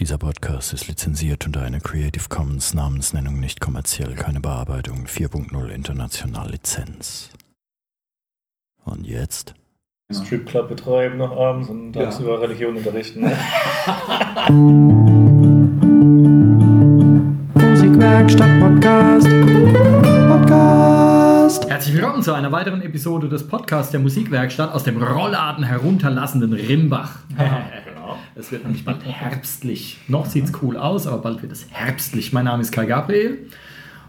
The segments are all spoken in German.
Dieser Podcast ist lizenziert unter einer Creative Commons Namensnennung nicht kommerziell, keine Bearbeitung 4.0 international Lizenz. Und jetzt? Stripclub betreiben noch abends und tagsüber ja. Religion unterrichten. Ne? Musikwerkstatt Podcast. Podcast. Herzlich willkommen zu einer weiteren Episode des Podcasts der Musikwerkstatt aus dem Rollladen herunterlassenden Rimbach. Es wird nämlich bald herbstlich. Noch sieht es cool aus, aber bald wird es herbstlich. Mein Name ist Kai Gabriel.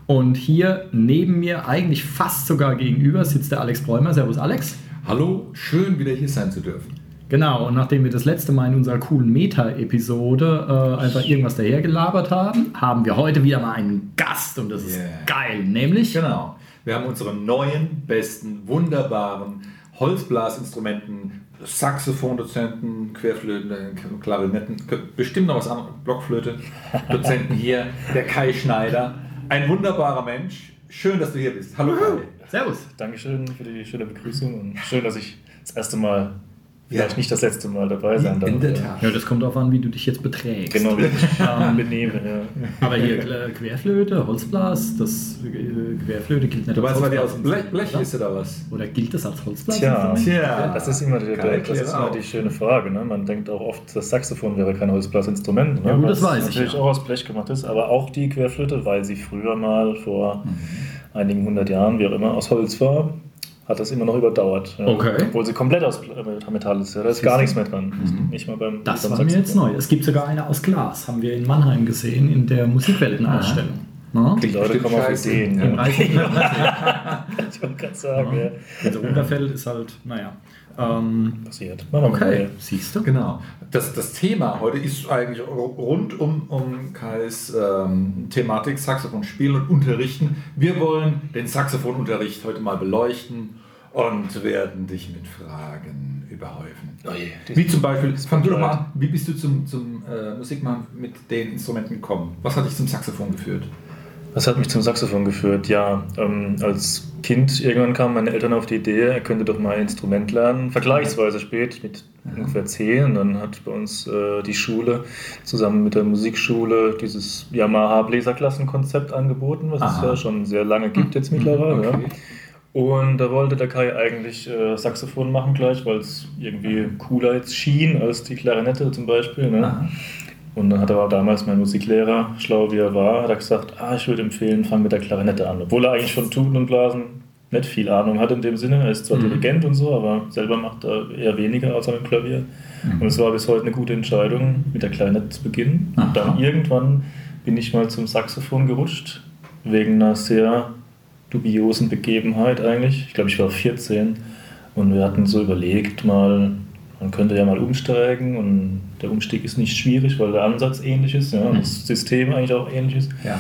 Und hier neben mir, eigentlich fast sogar gegenüber, sitzt der Alex Bräumer. Servus, Alex. Hallo, schön wieder hier sein zu dürfen. Genau, und nachdem wir das letzte Mal in unserer coolen Meta-Episode äh, einfach irgendwas dahergelabert haben, haben wir heute wieder mal einen Gast und das yeah. ist geil, nämlich. Genau, wir haben unsere neuen, besten, wunderbaren Holzblasinstrumenten, Saxophondozenten, Querflöten, Klarinetten, bestimmt noch was anderes, Blockflöte, Dozenten hier, der Kai Schneider. Ein wunderbarer Mensch. Schön, dass du hier bist. Hallo Kai. Servus. Dankeschön für die schöne Begrüßung und schön, dass ich das erste Mal vielleicht ja. nicht das letzte Mal dabei sein darf. In der Tat. Ja, das kommt darauf an, wie du dich jetzt beträgst. Genau, wie ich mich ähm, benehme. Ja. Aber hier Querflöte, Holzblas, das äh, Querflöte gilt nicht du als Holzblas. Du weißt, weil die aus Blech, Blech ist oder was? Oder gilt das als Holzblas? Tja, Tja. das ist immer die, das ist immer die schöne Frage. Ne? Man denkt auch oft, das Saxophon wäre kein Holzblasinstrument. Ne? Ja, gut, das weiß ich. natürlich ja. auch aus Blech gemacht ist, aber auch die Querflöte, weil sie früher mal vor mhm. einigen hundert Jahren, wie auch immer, aus Holz war hat das immer noch überdauert. Ja. Okay. Obwohl sie komplett aus Metall ist. Ja. Da ist gar nichts mehr dran. Mhm. Nicht mal beim Das beim war mir jetzt neu. Es gibt sogar eine aus Glas, haben wir in Mannheim gesehen, in der Musikweltenausstellung. Ja. Die Leute kommen auf Ideen. Im ja. Kann ich gerade sagen. Ja. Also Unterfeld ist halt, naja. Ähm, Passiert. Okay, siehst du? Genau. Das, das Thema heute ist eigentlich rund um, um Kais ähm, Thematik Saxophon spielen und unterrichten. Wir wollen den Saxophonunterricht heute mal beleuchten und werden dich mit Fragen überhäufen. Oh je, wie zum Beispiel, fang du doch mal an, wie bist du zum, zum äh, Musikmann mit den Instrumenten gekommen? Was hat dich zum Saxophon geführt? Was hat mich zum Saxophon geführt? Ja, ähm, als Kind irgendwann kamen meine Eltern auf die Idee, er könnte doch mal ein Instrument lernen, vergleichsweise spät, mit ungefähr zehn. Und dann hat bei uns äh, die Schule zusammen mit der Musikschule dieses Yamaha-Bläserklassenkonzept angeboten, was Aha. es ja schon sehr lange gibt jetzt mittlerweile. Okay. Ja. Und da wollte der Kai eigentlich äh, Saxophon machen gleich, weil es irgendwie cooler jetzt schien als die Klarinette zum Beispiel. Ne? Und dann hat aber damals mein Musiklehrer, schlau wie er war, hat er gesagt, ah, ich würde empfehlen, fang mit der Klarinette an. Obwohl er eigentlich von Tuten und Blasen nicht viel Ahnung hat in dem Sinne. Er ist zwar mhm. Dirigent und so, aber selber macht er eher weniger außer mit Klavier. Mhm. Und es war bis heute eine gute Entscheidung, mit der Klarinette zu beginnen. Aha. Und dann irgendwann bin ich mal zum Saxophon gerutscht, wegen einer sehr dubiosen Begebenheit eigentlich. Ich glaube, ich war 14 und wir hatten so überlegt, mal man könnte ja mal umsteigen und der Umstieg ist nicht schwierig, weil der Ansatz ähnlich ist ja, und das System eigentlich auch ähnlich ist. Ja.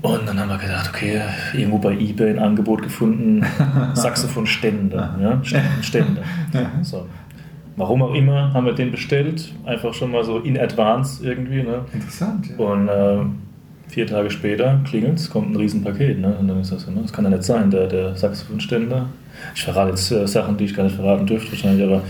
Und dann haben wir gedacht, okay, irgendwo bei eBay ein Angebot gefunden, Saxophonständer, ja, Ständer. So. Warum auch immer haben wir den bestellt, einfach schon mal so in advance irgendwie. Ne? Interessant, ja. Und äh, vier Tage später klingelt es, kommt ein Riesenpaket. Ne? Und dann ist das so, ne? das kann ja nicht sein, der, der Saxophonständer. Ich verrate jetzt äh, Sachen, die ich gar nicht verraten dürfte wahrscheinlich, aber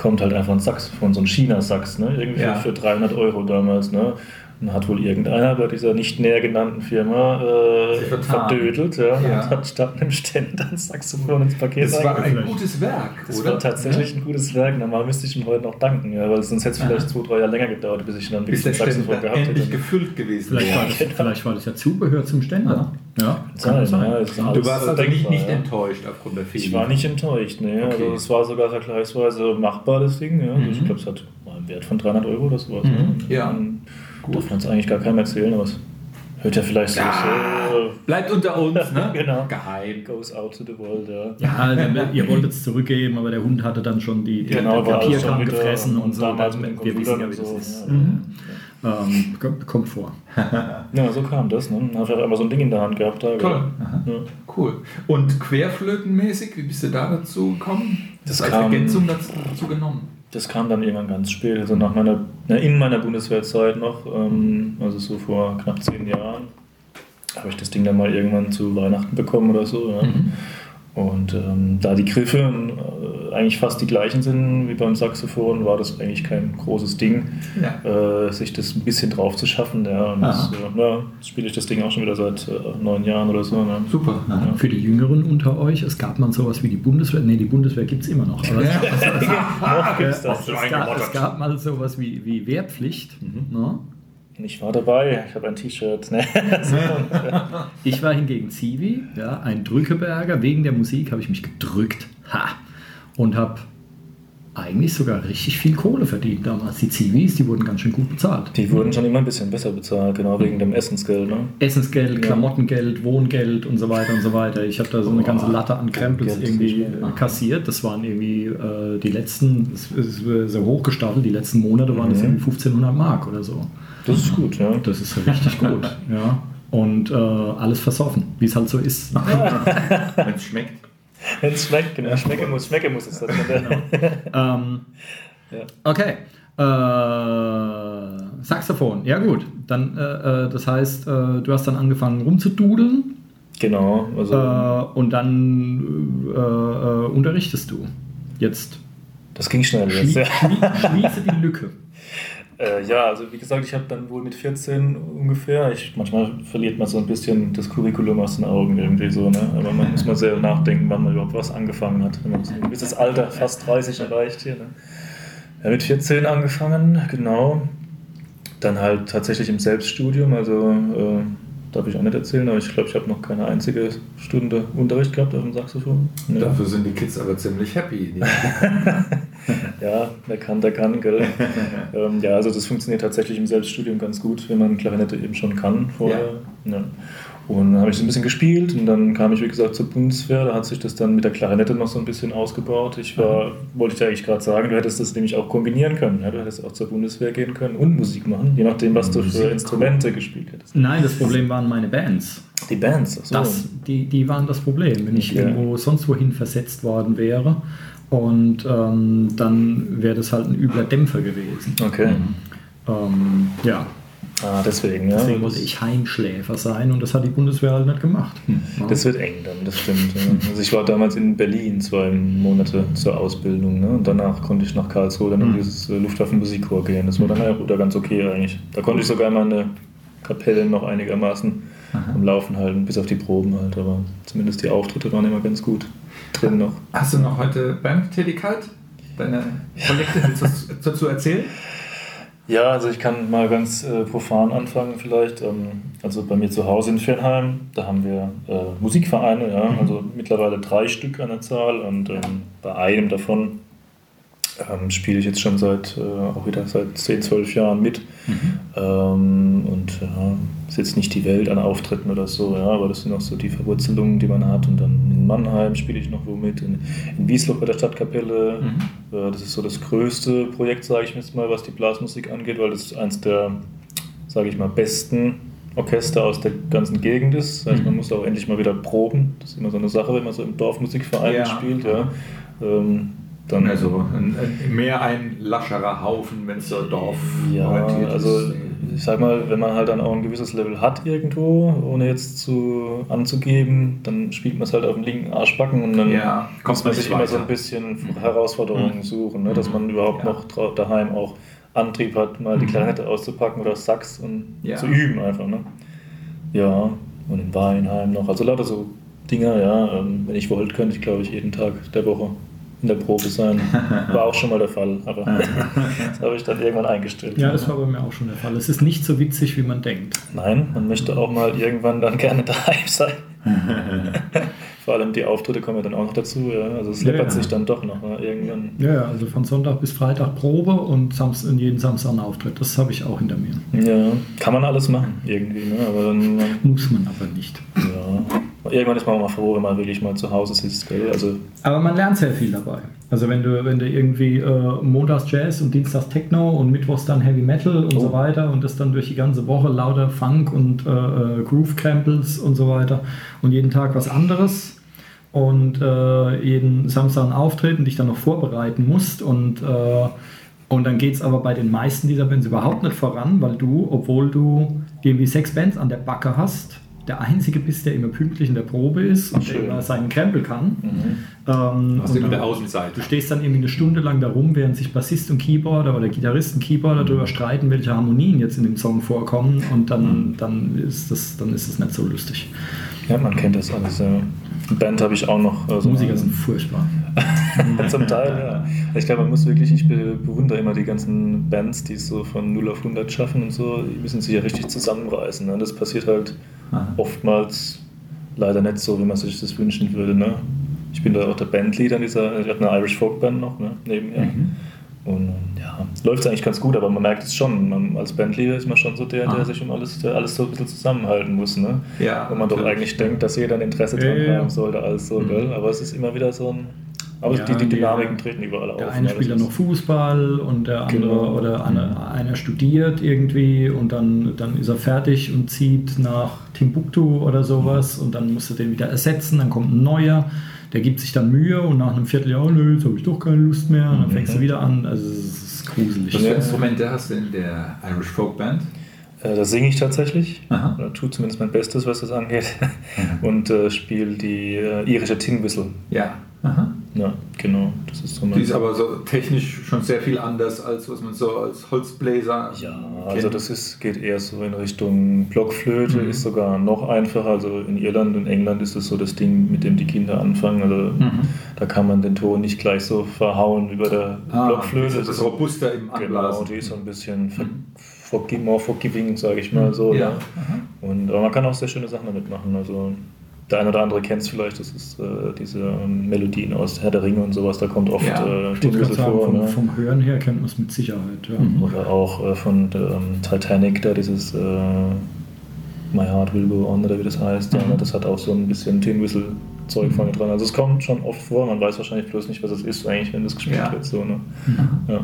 kommt halt einfach ein Saxophon, so ein China-Sax, ne? irgendwie ja. für 300 Euro damals. Ne? Und hat wohl irgendeiner bei dieser nicht näher genannten Firma äh, verdödelt ja, ja. und hat statt einem Ständer ein Saxophon ins Paket Das war ein gutes Werk, Das oder? war tatsächlich ein gutes Werk. Normal müsste ich ihm heute noch danken, ja, weil sonst hätte es vielleicht zwei, drei Jahre länger gedauert, bis ich dann wirklich ein Saxophon gehabt hätte. gefüllt gewesen. Vielleicht, war das, vielleicht war das ja Zubehör zum Ständer. Ja, sein. Ja, du warst also nicht, nicht enttäuscht aufgrund der Fehler? Ich war nicht enttäuscht, ne. Okay. Also es war sogar vergleichsweise machbar, das Ding. Ja. Also ich mhm. glaube, es hat einen Wert von 300 Euro oder sowas. Mhm. Ne? Ja. Gut. Darf man es eigentlich gar keinem erzählen, aber es hört ja vielleicht ja, so. Äh, bleibt unter uns, ne? genau. Geheim. Goes out to the world, ja. Ja, ihr wolltet es zurückgeben, aber der Hund hatte dann schon die, die genau, Papierkram gefressen und, und so. Dann, wir wissen ja, wie das so, ist. Ja, mhm. Ähm, kommt vor. ja, so kam das. Ne? Dann habe ich einfach so ein Ding in der Hand gehabt. Da, Toll. Ja. Cool. Und querflötenmäßig, wie bist du da dazu gekommen? Das als kam, Ergänzung dazu, dazu genommen? Das kam dann irgendwann ganz spät, also nach meiner, in meiner Bundeswehrzeit noch, ähm, also so vor knapp zehn Jahren, habe ich das Ding dann mal irgendwann zu Weihnachten bekommen oder so. Ja. Mhm. Und ähm, da die Griffe eigentlich fast die gleichen sind wie beim Saxophon, war das eigentlich kein großes Ding, ja. äh, sich das ein bisschen drauf zu schaffen. Ja, und das, äh, ja, jetzt spiele ich das Ding auch schon wieder seit äh, neun Jahren oder so. Ne? Super. Ja. Für die Jüngeren unter euch, es gab mal sowas wie die Bundeswehr, nee, die Bundeswehr gibt es immer noch. Aber es, gab, es, gab, es gab mal sowas wie, wie Wehrpflicht. Mhm. Ne? Ich war dabei, ich habe ein T-Shirt. Ne? ich war hingegen Zivi, ja, ein Drückeberger. Wegen der Musik habe ich mich gedrückt. Ha! Und habe eigentlich sogar richtig viel Kohle verdient damals. Die Zivis, die wurden ganz schön gut bezahlt. Die wurden schon immer ein bisschen besser bezahlt, genau wegen dem Essensgeld. Ne? Essensgeld, ja. Klamottengeld, Wohngeld und so weiter und so weiter. Ich habe da so eine ganze Latte an Krempels irgendwie kassiert. Das waren irgendwie äh, die letzten, es ist so hochgestapelt, die letzten Monate waren mhm. das irgendwie 1500 Mark oder so. Das ist gut, ja. Das ist richtig gut, ja. Und äh, alles versoffen, wie es halt so ist. Wenn es schmeckt. Wenn es schmeckt, genau. Schmecken muss, schmecken muss es das. Genau. ähm, ja. Okay. Äh, Saxophon, ja gut. Dann, äh, äh das heißt, äh, du hast dann angefangen rumzududeln. Genau. Also, äh, und dann äh, unterrichtest du. Jetzt. Das ging schnell. Schlie jetzt, ja. Schließe die Lücke. Äh, ja, also wie gesagt, ich habe dann wohl mit 14 ungefähr, ich, manchmal verliert man so ein bisschen das Curriculum aus den Augen irgendwie so, ne? aber man muss mal sehr nachdenken, wann man überhaupt was angefangen hat, wenn man so ein gewisses Alter, fast 30 erreicht hier. Ne? Ja, mit 14 angefangen, genau. Dann halt tatsächlich im Selbststudium, also äh, darf ich auch nicht erzählen, aber ich glaube, ich habe noch keine einzige Stunde Unterricht gehabt auf dem Saxophon. Ja. Dafür sind die Kids aber ziemlich happy. ja, der kann, der kann, gell. ähm, ja, also das funktioniert tatsächlich im Selbststudium ganz gut, wenn man Klarinette eben schon kann vorher. Ja. ja. Und dann habe ich so ein bisschen gespielt und dann kam ich, wie gesagt, zur Bundeswehr. Da hat sich das dann mit der Klarinette noch so ein bisschen ausgebaut. Ich war, mhm. wollte ich dir eigentlich gerade sagen, du hättest das nämlich auch kombinieren können. Ja? Du hättest auch zur Bundeswehr gehen können und Musik machen, je nachdem, was du für Instrumente gespielt hättest. Nein, das Problem waren meine Bands. Die Bands, ach so. Das, die, die waren das Problem. Wenn ich okay. irgendwo sonst wohin versetzt worden wäre und ähm, dann wäre das halt ein übler Dämpfer gewesen. Okay. Ähm, ja, Ah, deswegen, ja. Deswegen wollte ich Heimschläfer sein und das hat die Bundeswehr halt nicht gemacht. Hm. Das wird eng dann, das stimmt. Ja. Also ich war damals in Berlin zwei Monate zur Ausbildung ne? und danach konnte ich nach Karlsruhe dann in hm. dieses äh, Luftwaffenmusikchor gehen. Das war dann ja oder ganz okay eigentlich. Da konnte ich sogar meine Kapelle noch einigermaßen Aha. am Laufen halten, bis auf die Proben halt, aber zumindest die Auftritte waren immer ganz gut drin noch. Hast du noch heute Bandtätigkeit? Deine Projekte, willst du dazu erzählen? Ja, also ich kann mal ganz äh, profan anfangen vielleicht. Ähm, also bei mir zu Hause in Fernheim, da haben wir äh, Musikvereine, ja, mhm. also mittlerweile drei Stück an der Zahl und ähm, bei einem davon ähm, spiele ich jetzt schon seit äh, auch wieder seit 10, 12 Jahren mit. Mhm. Ähm, und ja, ist jetzt nicht die Welt an Auftritten oder so, ja, aber das sind auch so die Verwurzelungen, die man hat. Und dann in Mannheim spiele ich noch wo mit, in, in Wiesloch bei der Stadtkapelle. Mhm. Äh, das ist so das größte Projekt, sage ich jetzt mal, was die Blasmusik angeht, weil das eins der, sage ich mal, besten Orchester aus der ganzen Gegend ist. Das heißt, man mhm. muss auch endlich mal wieder proben. Das ist immer so eine Sache, wenn man so im Dorfmusikverein ja. spielt. Ja. Ähm, dann also ein, ein, mehr ein lascherer Haufen, wenn es so Dorf ja, also ich sag mal, wenn man halt dann auch ein gewisses Level hat irgendwo, ohne jetzt zu anzugeben, dann spielt man es halt auf dem linken Arschbacken und dann ja, muss man sich weiter. immer so ein bisschen Herausforderungen mhm. suchen, ne, dass man überhaupt ja. noch daheim auch Antrieb hat, mal die mhm. Klarinette auszupacken oder Sax und ja. zu üben einfach. Ne? Ja, und in Weinheim noch. Also lauter so Dinger, ja. Ähm, wenn ich wollte, könnte ich glaube ich jeden Tag der Woche in der Probe sein. War auch schon mal der Fall, aber das habe ich dann irgendwann eingestellt. Ja, das war bei mir auch schon der Fall. Es ist nicht so witzig, wie man denkt. Nein, man möchte auch mal irgendwann dann gerne daheim sein. Vor allem die Auftritte kommen ja dann auch noch dazu. Ja. Also es läppert ja, ja. sich dann doch noch ne, irgendwann. Ja, also von Sonntag bis Freitag Probe und Samstag, jeden Samstag ein Auftritt. Das habe ich auch hinter mir. Ja, kann man alles machen irgendwie. Ne? Aber dann, Muss man aber nicht. Ja. Irgendwann ist man auch mal froh, wenn man wirklich mal zu Hause sitzt. Gell? Also Aber man lernt sehr viel dabei. Also wenn du, wenn du irgendwie äh, montags Jazz und dienstags Techno und mittwochs dann Heavy Metal und oh. so weiter und das dann durch die ganze Woche lauter Funk und äh, äh Groove Cramples und so weiter und jeden Tag was anderes und äh, jeden Samstag ein Auftritt und dich dann noch vorbereiten musst und äh, und dann geht es aber bei den meisten dieser Bands überhaupt nicht voran, weil du, obwohl du irgendwie sechs Bands an der Backe hast, der Einzige bist, der immer pünktlich in der Probe ist und Schön. der immer seinen Krempel kann. Mhm. Ähm, immer dann- der Außenseite. Du stehst dann irgendwie eine Stunde lang da rum, während sich Bassist und Keyboarder oder Gitarrist und Keyboarder darüber streiten, welche Harmonien jetzt in dem Song vorkommen und dann, dann, ist, das, dann ist das nicht so lustig. Ja, man kennt das alles. Ja. Band habe ich auch noch. Also Musiker sind furchtbar. Zum Teil, ja. Ich glaube, man muss wirklich, ich be- bewundere immer die ganzen Bands, die es so von 0 auf 100 schaffen und so, die müssen sich ja richtig zusammenreißen. Ne? Das passiert halt Aha. oftmals leider nicht so, wie man sich das wünschen würde. Ne? Ich bin da auch der Bandleader in dieser, ich habe eine Irish Folk Band noch ne? nebenher. Mhm. Und ja, läuft es eigentlich ganz gut, aber man merkt es schon. Man, als Bandleader ist man schon so der, Ah. der sich um alles, der alles so ein bisschen zusammenhalten muss. Ne? Ja, Wo man doch natürlich. eigentlich denkt, dass jeder ein Interesse Ja, dran ja. haben sollte, alles so, Mhm. gell? Aber es ist immer wieder so ein. Aber Ja, die, die die- Dynamiken treten überall auf. Der eine ne? spielt dann noch Fußball und der andere Genau. oder eine, einer studiert irgendwie und dann, dann ist er fertig und zieht nach Timbuktu oder sowas und dann musst du den wieder ersetzen, dann kommt ein neuer, der gibt sich dann Mühe und nach einem Vierteljahr, nö, jetzt habe ich doch keine Lust mehr und dann fängst du wieder an. Also es ist gruselig. Was für. Instrumente hast du in der Irish Folk Band? Äh, da singe ich tatsächlich. Aha. Oder tue zumindest mein Bestes, was das angeht. Mhm. Und äh, spiele die äh, irische Tin Whistle. Ja. Aha. Ja, genau. Das ist so mein. Die ist aber so technisch schon sehr viel anders, als was man so als Holzbläser Ja, kennt. also das ist, geht eher so in Richtung Blockflöte, Mhm. ist sogar noch einfacher. Also in Irland und England ist das so das Ding, mit dem die Kinder anfangen. Also Mhm. da kann man den Ton nicht gleich so verhauen wie bei der Ah, Blockflöte. das ist robuster im Genau, Anblasen. die ist so ein bisschen ver- Mhm. forgi- more forgiving, sage ich mal so. Ja. Ne? Und, aber man kann auch sehr schöne Sachen damit machen. Also der eine oder andere kennt es vielleicht, das ist äh, diese ähm, Melodien aus Herr der Ringe und sowas, da kommt oft Ja, äh, Whistle sagen, vor. vom, Ne? vom Hören her kennt man es mit Sicherheit. Ja. Mhm. Oder auch äh, von der, ähm, Titanic, da dieses äh, My Heart Will Go On oder wie das heißt. Ja, Mhm. ne? Das hat auch so ein bisschen Tin Whistle Zeug vorne dran. Also es kommt schon oft vor, man weiß wahrscheinlich bloß nicht, was es ist eigentlich, wenn das gespielt wird. So, ne? Mhm.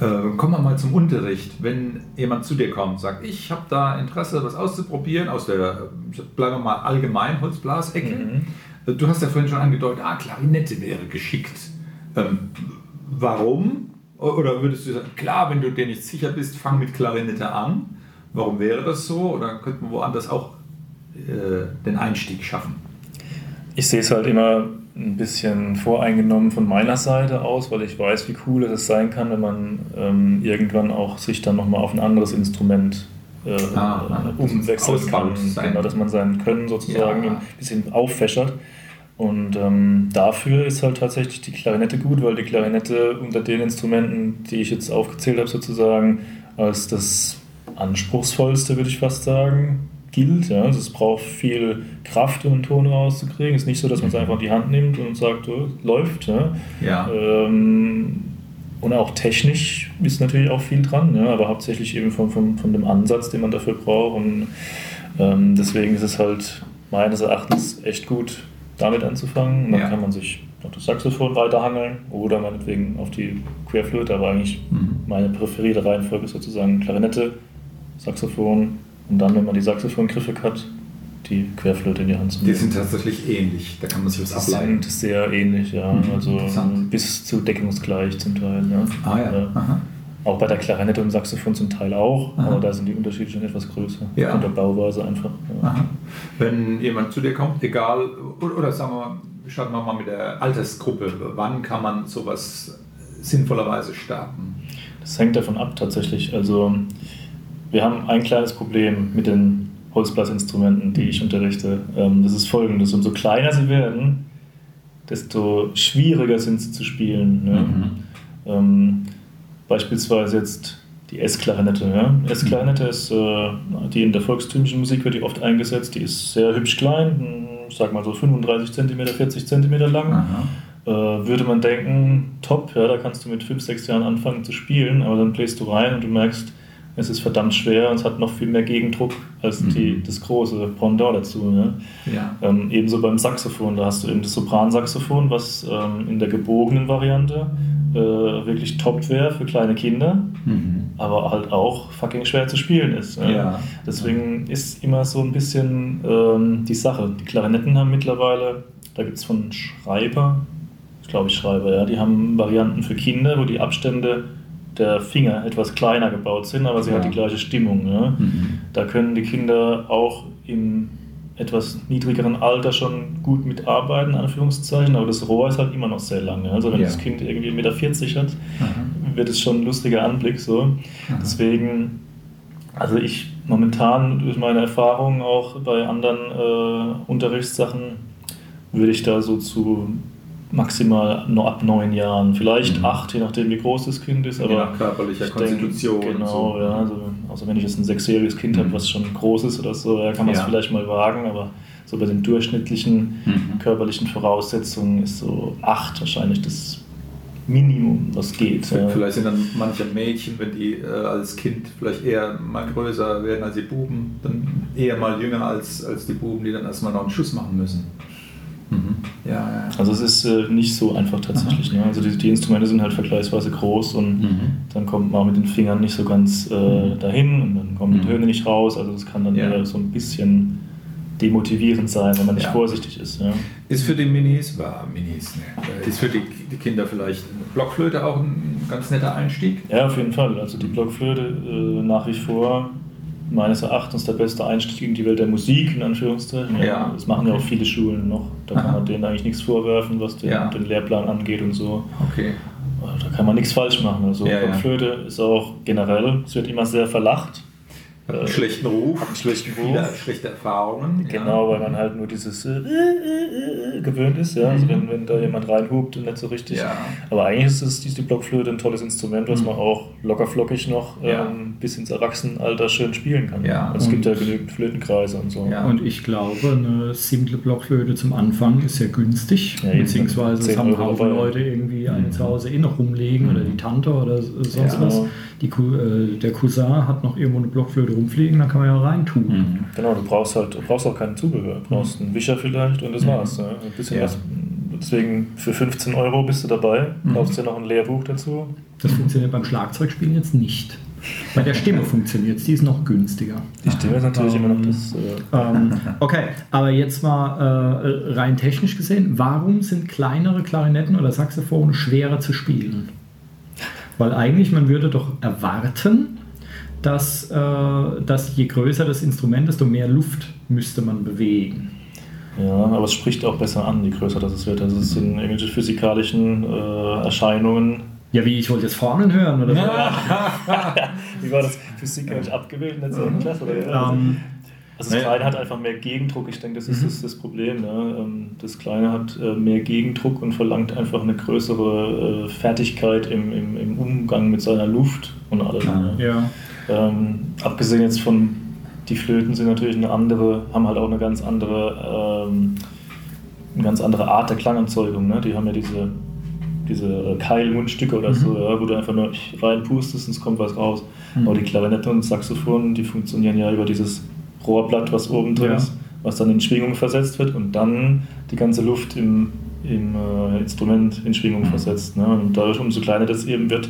Äh, kommen wir mal zum Unterricht. Wenn jemand zu dir kommt und sagt, ich habe da Interesse, was auszuprobieren, aus der, bleiben wir mal allgemein Holzblasecke. Mhm. Äh, Du hast ja vorhin schon angedeutet, ah, Klarinette wäre geschickt. Ähm, warum? Oder würdest du sagen, klar, wenn du dir nicht sicher bist, fang mit Klarinette an. Warum wäre das so? Oder könnte man woanders auch äh, den Einstieg schaffen? Ich sehe es halt immer ein bisschen voreingenommen von meiner Seite aus, weil ich weiß, wie cool es sein kann, wenn man ähm, irgendwann auch sich dann nochmal auf ein anderes Instrument äh, Ah, umwechseln kann. Genau, dass man sein Können sozusagen Ja. ein bisschen auffächert. Und ähm, dafür ist halt tatsächlich die Klarinette gut, weil die Klarinette unter den Instrumenten, die ich jetzt aufgezählt habe, sozusagen als das anspruchsvollste, würde ich fast sagen, gilt. Ja. Also es braucht viel Kraft, um einen Ton rauszukriegen. Es ist nicht so, dass man es einfach in die Hand nimmt und sagt, oh, läuft. Ja. Ja. Ähm, und auch technisch ist natürlich auch viel dran, ja, aber hauptsächlich eben von, von, von dem Ansatz, den man dafür braucht. Und ähm, deswegen ist es halt meines Erachtens echt gut, damit anzufangen. Und dann Ja. kann man sich auf das Saxophon weiterhangeln oder meinetwegen auf die Querflöte, aber eigentlich Mhm. meine präferierte Reihenfolge ist sozusagen Klarinette, Saxophon und dann, wenn man die Saxophongriffe hat, die Querflöte in die Hand zu Die sind tatsächlich ähnlich, da kann man sich was die ableiten. sind sehr ähnlich, ja. Mhm, also interessant. bis zu deckungsgleich zum Teil. Ja. Ah ja. Aha. Auch bei der Klarinette und Saxophon zum Teil auch, Aha. aber da sind die Unterschiede schon etwas größer. Ja. Von der Bauweise einfach. Ja. Wenn jemand zu dir kommt, egal, oder, oder sagen wir mal, starten wir mal mit der Altersgruppe. Wann kann man sowas sinnvollerweise starten? Das hängt davon ab tatsächlich. Also wir haben ein kleines Problem mit den Holzblasinstrumenten, die ich unterrichte. Ähm, Das ist folgendes, umso kleiner sie werden, desto schwieriger sind sie zu spielen. Ne? Mhm. Ähm, beispielsweise jetzt die S-Klarinette. Ja? S-Klarinette ist, äh, die in der volkstümlichen Musik wird die oft eingesetzt. Die ist sehr hübsch klein, ich sag mal so 35 cm, 40 cm lang. Äh, würde man denken, top, ja, da kannst du mit 5, 6 Jahren anfangen zu spielen, aber dann bläst du rein und du merkst, es ist verdammt schwer und es hat noch viel mehr Gegendruck als die, das große Pendant dazu. Ne? Ja. Ähm, ebenso beim Saxophon, da hast du eben das Sopransaxophon, was ähm, in der gebogenen Variante äh, wirklich top wäre für kleine Kinder, Mhm. aber halt auch fucking schwer zu spielen ist. ne? Ja. Deswegen ist immer so ein bisschen ähm, die Sache. Die Klarinetten haben mittlerweile, da gibt es von Schreiber, ich glaube ich Schreiber, ja, die haben Varianten für Kinder, wo die Abstände der Finger etwas kleiner gebaut sind, aber sie ja. hat die gleiche Stimmung. Ja? Mhm. Da können die Kinder auch im etwas niedrigeren Alter schon gut mitarbeiten, Anführungszeichen, aber das Rohr ist halt immer noch sehr lang. Also wenn ja. das Kind irgendwie 1,40 Meter hat, mhm. wird es schon ein lustiger Anblick. So. Mhm. Deswegen, also ich momentan durch meine Erfahrungen auch bei anderen äh, Unterrichtssachen würde ich da so zu maximal nur ab neun Jahren, vielleicht mhm. acht, je nachdem wie groß das Kind ist. Aber je nach körperlicher Konstitution. Denke, genau, so. ja. Also, also, wenn ich jetzt ein sechsjähriges Kind mhm. habe, was schon groß ist oder so, ja, kann man es ja. vielleicht mal wagen, aber so bei den durchschnittlichen mhm. körperlichen Voraussetzungen ist so acht wahrscheinlich das Minimum, was geht. Ja. Vielleicht sind dann manche Mädchen, wenn die äh, als Kind vielleicht eher mal größer werden als die Buben, dann eher mal jünger als, als die Buben, die dann erstmal noch einen Schuss machen müssen. Mhm. Ja, ja. Also es ist äh, nicht so einfach tatsächlich. Ne? Also die, die, Instrumente sind halt vergleichsweise groß und mhm. dann kommt man mit den Fingern nicht so ganz äh, mhm. dahin und dann kommen die mhm. Töne nicht raus. Also das kann dann ja. eher so ein bisschen demotivierend sein, wenn man nicht vorsichtig ist. Ist für die Minis, war Minis, ne? Ist für die, die Kinder vielleicht Blockflöte auch ein ganz netter Einstieg? Ja, auf jeden Fall. Also die Blockflöte äh, nach wie vor meines Erachtens der beste Einstieg in die Welt der Musik, in Anführungszeichen. Ja. Das machen ja auch viele Schulen noch. Da kann man denen eigentlich nichts vorwerfen, was den, ja. den Lehrplan angeht und so. Okay. Da kann man nichts falsch machen. Also ja, Blockflöte ist auch generell, es wird immer sehr verlacht. Einen schlechten Ruf. Einen schlechten Ruf. Viele schlechte Erfahrungen. Genau, ja. weil man halt nur dieses äh, äh, äh, gewöhnt ist. Ja? Also wenn, wenn da jemand reinhupt und nicht so richtig. Ja. Aber eigentlich ist, es, ist die Blockflöte ein tolles Instrument, was mhm. man auch lockerflockig noch ähm, bis ins Erwachsenenalter schön spielen kann. Ja. Also es gibt ja genügend Flötenkreise und so. Und ich glaube, eine simple Blockflöte zum Anfang ist sehr günstig. beziehungsweise es haben Haufen Leute irgendwie eine mhm. zu Hause eh noch rumlegen oder die Tante oder sonst was. Die, äh, der Cousin hat noch irgendwo eine Blockflöte rumfliegen, dann kann man ja reintun. Mhm. Genau, du brauchst halt, du brauchst auch kein Zubehör. Du brauchst einen Wischer vielleicht und das mhm. war's. Ne? Ein bisschen ja. was. Deswegen für 15 Euro bist du dabei, mhm. kaufst dir noch ein Lehrbuch dazu. Das funktioniert beim Schlagzeugspielen jetzt nicht. Bei der Stimme funktioniert es, die ist noch günstiger. Die Stimme ist natürlich ähm, immer noch das. Äh ähm, okay, aber jetzt mal äh, rein technisch gesehen, warum sind kleinere Klarinetten oder Saxophone schwerer zu spielen? Weil eigentlich, man würde doch erwarten, dass, äh, dass je größer das Instrument, desto mehr Luft müsste man bewegen. Ja, aber es spricht auch besser an, je größer das wird. Also es sind irgendwelche physikalischen äh, Erscheinungen. Ja, wie, ich wollte jetzt Formeln hören oder so. wie war das? Physik habe ich abgewählt in der 10. Klasse? Oder? Um, also das Kleine hat einfach mehr Gegendruck. Ich denke, das ist mhm. das, das, Problem. Ne? Ähm, das Kleine hat äh, mehr Gegendruck und verlangt einfach eine größere äh, Fertigkeit im, im, im Umgang mit seiner Luft und allem. Ne? Ja. Ähm, abgesehen jetzt von, die Flöten sind natürlich eine andere, haben halt auch eine ganz andere, ähm, eine ganz andere Art der Klangerzeugung. Ne? Die haben ja diese, diese Keilmundstücke oder mhm. so, ja, wo du einfach nur reinpustest und es kommt was raus. Mhm. Aber die Klarinette und Saxophon, die funktionieren ja über dieses Rohrblatt, was oben drin ja. ist, was dann in Schwingung versetzt wird und dann die ganze Luft im, im äh, Instrument in Schwingung mhm. versetzt. Ne? Und dadurch, umso kleiner das eben wird,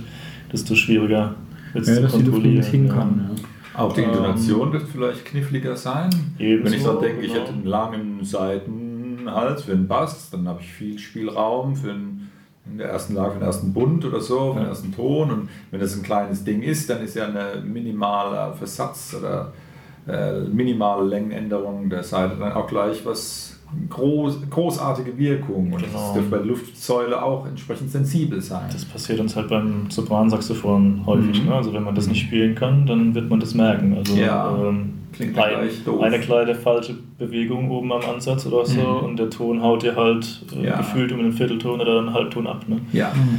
desto schwieriger es ja, zu kontrollieren. Die kann, ja. Auch die Intonation ähm, wird vielleicht kniffliger sein. Wenn ich so denke, genau. ich hätte einen langen Seitenhals für einen Bass, dann habe ich viel Spielraum für einen in der ersten Lage, für den ersten Bund oder so, für den ersten Ton. Und wenn das ein kleines Ding ist, dann ist ja eine minimale Versatz oder äh, minimale Längenänderung der Seite dann auch gleich was groß, großartige Wirkung. Und genau. das dürfte bei der Luftsäule auch entsprechend sensibel sein. Das passiert uns halt beim Sopransaxophon häufig. Mhm. Ne? Also wenn man das nicht spielen kann, dann wird man das merken. Also ja, ähm, klingt ein, doof. eine kleine falsche Bewegung oben am Ansatz oder so mhm. und der Ton haut dir halt äh, ja. gefühlt um einen Viertelton oder einen Halbton ab. Ne? Ja. Mhm.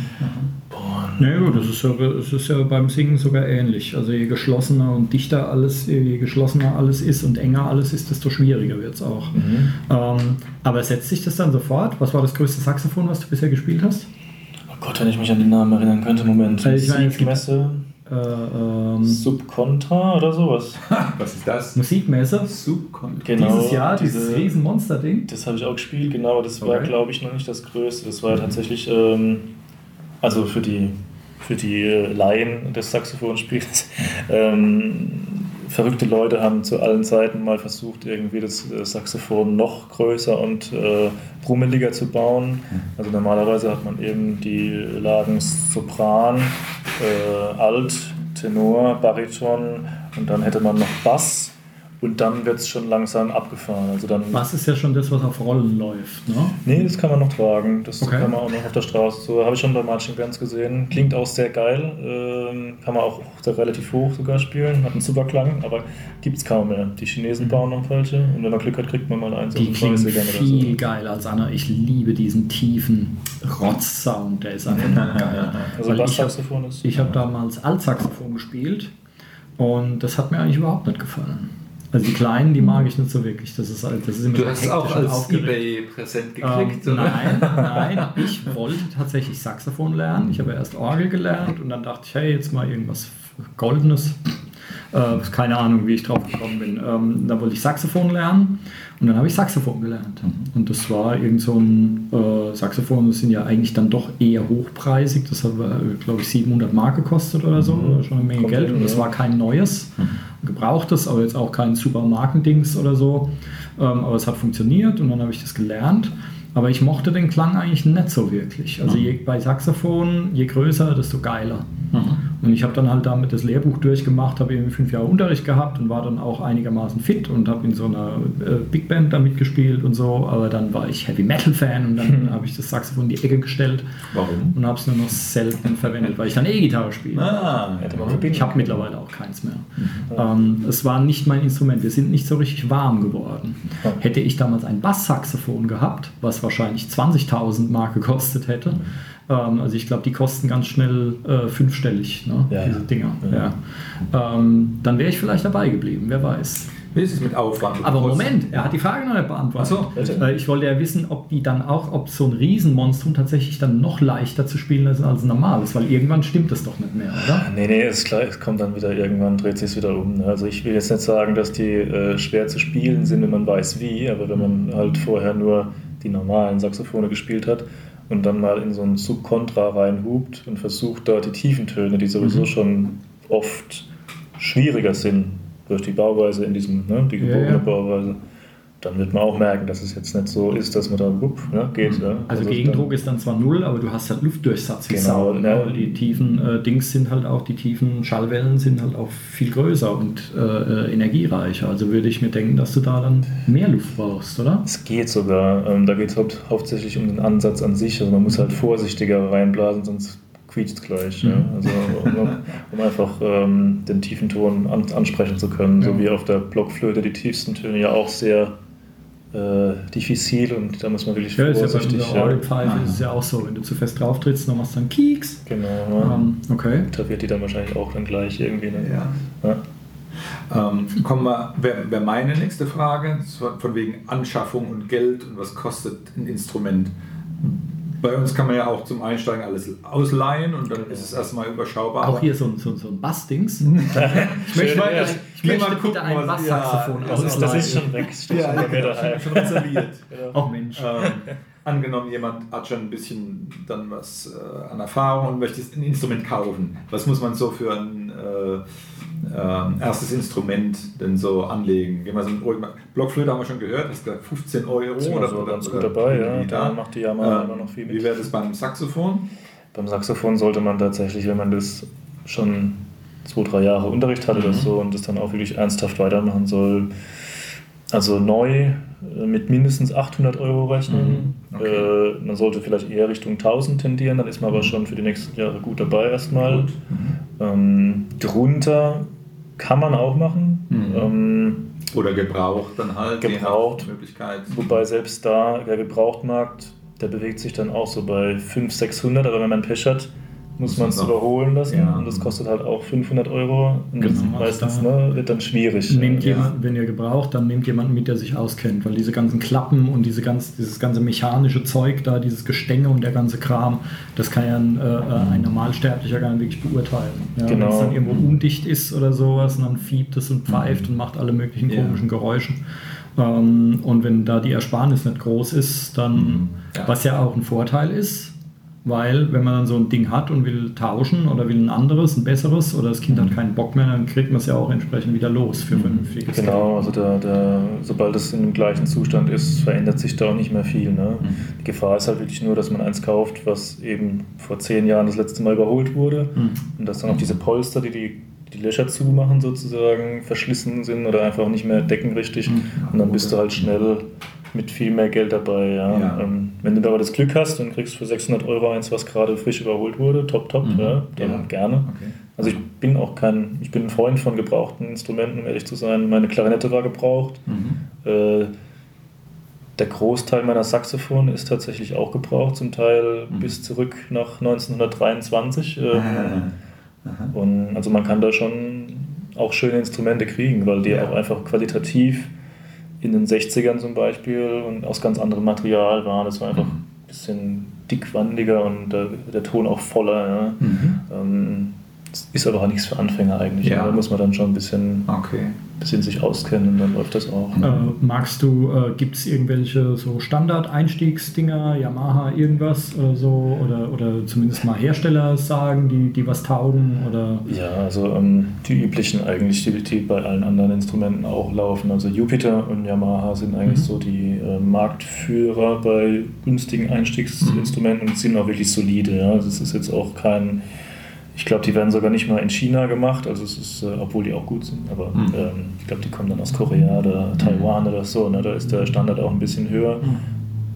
Ja gut, das ist ja, das ist ja beim Singen sogar ähnlich. Also je geschlossener und dichter alles, je geschlossener alles ist und enger alles ist, desto schwieriger wird es auch. Mhm. Ähm, aber setzt sich das dann sofort? Was war das größte Saxophon, was du bisher gespielt hast? Oh Gott, wenn ich mich an den Namen erinnern könnte, Moment. Also ich Musikmesse. Äh, ähm, Subcontra oder sowas. Was ist das? Musikmesse? Subcontra. Genau, dieses Jahr, dieses diese, Riesenmonster-Ding. Das habe ich auch gespielt, genau. Das war, okay. glaube ich, noch nicht das Größte. Das war mhm. tatsächlich, ähm, also für die für die Laien des Saxophonspiels. Ähm, verrückte Leute haben zu allen Zeiten mal versucht, irgendwie das Saxophon noch größer und äh, brummeliger zu bauen. Also normalerweise hat man eben die Lagen Sopran äh, Alt, Tenor, Bariton und dann hätte man noch Bass und dann wird es schon langsam abgefahren. Also dann Bass ist ja schon das, was auf Rollen läuft, ne? Nee, das kann man noch tragen. Das Okay. kann man auch noch auf der Straße. So habe ich schon bei Marching Bands gesehen. Klingt auch sehr geil. Ähm, kann man auch relativ hoch sogar spielen. Hat einen super Klang, aber gibt es kaum mehr. Die Chinesen bauen noch welche und wenn man Glück hat, kriegt man mal eins Mhm. Die klingen 30ern viel geiler als andere. Ich liebe diesen tiefen Rotz-Sound, der ist einfach nur geil. Also habe Basssaxophon ist. ich hab damals Altsaxophon gespielt und das hat mir eigentlich überhaupt nicht gefallen. Also die kleinen, die mag ich nicht so wirklich. Das ist, halt- das ist immer Du hast auch als aufgeregt. Ebay-Präsent Ähm, gekriegt, oder? nein, nein, ich wollte tatsächlich Saxophon lernen. Ich habe erst Orgel gelernt und dann dachte ich, hey, jetzt mal irgendwas Goldenes. Äh, keine Ahnung, wie ich drauf gekommen bin. Ähm, da wollte ich Saxophon lernen und dann habe ich Saxophon gelernt. Und das war irgend so ein äh, Saxophon, das sind ja eigentlich dann doch eher hochpreisig. Das hat, äh, glaube ich, 700 Mark gekostet oder so, oder schon eine Menge Kommt Geld. hin, Und das war kein neues, gebrauchtes, aber jetzt auch kein super Markendings oder so. Ähm, aber es hat funktioniert und dann habe ich das gelernt. Aber ich mochte den Klang eigentlich nicht so wirklich. Also je, bei Saxophon, je größer, desto geiler. Und ich habe dann halt damit das Lehrbuch durchgemacht, habe irgendwie fünf Jahre Unterricht gehabt und war dann auch einigermaßen fit und habe in so einer äh, Big Band da mitgespielt und so. Aber dann war ich Heavy Metal Fan und dann habe ich das Saxophon in die Ecke gestellt Warum? und habe es nur noch selten verwendet, weil ich dann E-Gitarre spiele. Ah, Hätte man Ich habe mittlerweile auch keins mehr. Ähm, es war nicht mein Instrument. Wir sind nicht so richtig warm geworden. Hätte ich damals ein Basssaxophon gehabt, was wahrscheinlich 20.000 Mark gekostet hätte, ähm, also ich glaube, die kosten ganz schnell äh, fünfstellig, ne? Ja. diese Dinger. Ja. Ähm, dann wäre ich vielleicht dabei geblieben, wer weiß. Wie ist es mit Aufwand? Aber Kosten? Moment, er hat die Frage noch nicht beantwortet. Ach so. Äh, Ich wollte ja wissen, ob die dann auch, ob so ein Riesenmonstrum tatsächlich dann noch leichter zu spielen ist als ein normales, weil irgendwann stimmt das doch nicht mehr, oder? Nee, nee, ist klar, es kommt dann wieder irgendwann, dreht sich wieder um. ne? Also ich will jetzt nicht sagen, dass die äh, schwer zu spielen sind, wenn man weiß wie, aber wenn man halt vorher nur die normalen Saxophone gespielt hat und dann mal in so einen Sub-Kontra reinhupt und versucht dort die tiefen Töne, die sowieso schon oft schwieriger sind durch die Bauweise in diesem, ne, die gebogene Ja, ja. Bauweise, dann wird man auch merken, dass es jetzt nicht so ist, dass man da wupp, ne, geht. Ja. Also, dann- Gegendruck ist dann zwar null, aber du hast halt Luftdurchsatz wie Genau, Sau. ne? Die tiefen äh, Dings sind halt auch, die tiefen Schallwellen sind halt auch viel größer und äh, äh, energiereicher. Also würde ich mir denken, dass du da dann mehr Luft brauchst, oder? Es geht sogar. Ähm, da geht es haupt, hauptsächlich um den Ansatz an sich. Also man muss halt vorsichtiger reinblasen, sonst quietscht es gleich. Ja? Also um, um einfach ähm, den tiefen Ton an, ansprechen zu können. So Ja. wie auf der Blockflöte die tiefsten Töne ja auch sehr äh, diffizil und da muss man wirklich Ja, ist ja bei vorsichtig. der Orgelpfeife ist es ja auch so, wenn du zu fest drauf trittst, dann machst du dann Kieks. Genau. Ja. Ähm, okay. Wird die dann wahrscheinlich auch dann gleich irgendwie. Ne? Ja. Ja. Ähm, kommen wir, wäre wär meine nächste Frage, von wegen Anschaffung und Geld und was kostet ein Instrument. Bei uns kann man ja auch zum Einsteigen alles ausleihen und dann ist es erstmal überschaubar. Auch hier so, ein- so, so ein Bassdings. Ich möchte, ja. ich möchte mal gucken, ein Basssaxophon ja, Das, ist, das ist ausleihen. schon weg. Steht Ja, schon ja, daheim. schon reserviert. Oh Mensch. ähm, angenommen, jemand hat schon ein bisschen dann was äh, an Erfahrung und möchte ein Instrument kaufen. Was muss man so für ein äh, ähm, erstes Instrument denn so anlegen? Gehen wir so ein ruhig mal- Blockflöte haben wir schon gehört, hast gesagt 15 Euro wir oder so ganz oder gut dabei, ja. Da macht die Yamaha immer noch viel mit. Wie wäre das beim Saxophon? Beim Saxophon sollte man tatsächlich, wenn man das schon zwei, drei Jahre Unterricht hat oder so und das dann auch wirklich ernsthaft weitermachen soll, also neu äh, mit mindestens 800 Euro rechnen. Mhm. Okay. Mhm. Äh, man sollte vielleicht eher Richtung 1000 tendieren, dann ist man aber schon für die nächsten Jahre gut dabei erstmal. Gut. Ähm, drunter kann man auch machen. Mhm. Ähm, Oder gebraucht dann halt? Gebraucht. Möglichkeit. Wobei selbst da der Gebrauchtmarkt, der bewegt sich dann auch so bei 500, 600, aber wenn man Pech hat, muss man es überholen lassen Ja. und das kostet halt auch 500 Euro und das Genau, meistens da- ne, wird dann schwierig. Nehmt Ja. jemanden, wenn ihr gebraucht, dann nehmt jemanden mit, der sich auskennt, weil diese ganzen Klappen und diese ganz, dieses ganze mechanische Zeug da, dieses Gestänge und der ganze Kram, das kann ja ein, äh, ein Normalsterblicher gar nicht wirklich beurteilen. Ja, Genau. Wenn es dann irgendwo undicht ist oder sowas und dann fiebt es und pfeift und macht alle möglichen Ja. komischen Geräusche. Ähm, und wenn da die Ersparnis nicht groß ist, dann, Mhm. Ja. was ja auch ein Vorteil ist, weil wenn man dann so ein Ding hat und will tauschen oder will ein anderes, ein besseres oder das Kind hat keinen Bock mehr, dann kriegt man es ja auch entsprechend wieder los für vernünftiges Genau, also der, der, sobald es in dem gleichen Zustand ist, verändert sich da auch nicht mehr viel. Ne? Mhm. Die Gefahr ist halt wirklich nur, dass man eins kauft, was eben vor zehn Jahren das letzte Mal überholt wurde Mhm. und dass dann auch diese Polster, die die, die Löcher zumachen sozusagen, verschlissen sind oder einfach nicht mehr decken richtig Mhm. und dann bist du halt schnell mit viel mehr Geld dabei. Ja. Ja. Ähm, wenn du da aber das Glück hast und kriegst für 600 Euro eins, was gerade frisch überholt wurde, top, top, Mhm. ja, dann Ja. gerne. Okay. Also ich bin auch kein, ich bin ein Freund von gebrauchten Instrumenten, um ehrlich zu sein. Meine Klarinette war gebraucht. Mhm. Äh, der Großteil meiner Saxophone ist tatsächlich auch gebraucht, zum Teil Mhm. bis zurück nach 1923. Ähm, Ah, aha. und also man kann da schon auch schöne Instrumente kriegen, weil die auch einfach qualitativ in den 60ern zum Beispiel und aus ganz anderem Material waren. Das war einfach Mhm. ein bisschen dickwandiger und der, der Ton auch voller. Ja. Mhm. Ähm, ist aber auch nichts für Anfänger eigentlich. Ja. Da muss man dann schon ein bisschen, Okay. bisschen sich auskennen und dann läuft das auch. Äh, magst du, äh, gibt es irgendwelche so Standard-Einstiegsdinger, Yamaha, irgendwas oder so? Oder, oder zumindest mal Hersteller sagen, die, die was taugen? Oder Ja, also ähm, die üblichen eigentlich, die, die bei allen anderen Instrumenten auch laufen. Also Jupiter und Yamaha sind eigentlich Mhm. so die äh, Marktführer bei günstigen Einstiegsinstrumenten und sind auch wirklich solide. Ja. Also es ist jetzt auch kein, ich glaube, die werden sogar nicht mal in China gemacht, also es ist, äh, obwohl die auch gut sind, aber Mhm. ähm, ich glaube, die kommen dann aus Korea oder Taiwan oder so. Ne. Da ist der Standard auch ein bisschen höher.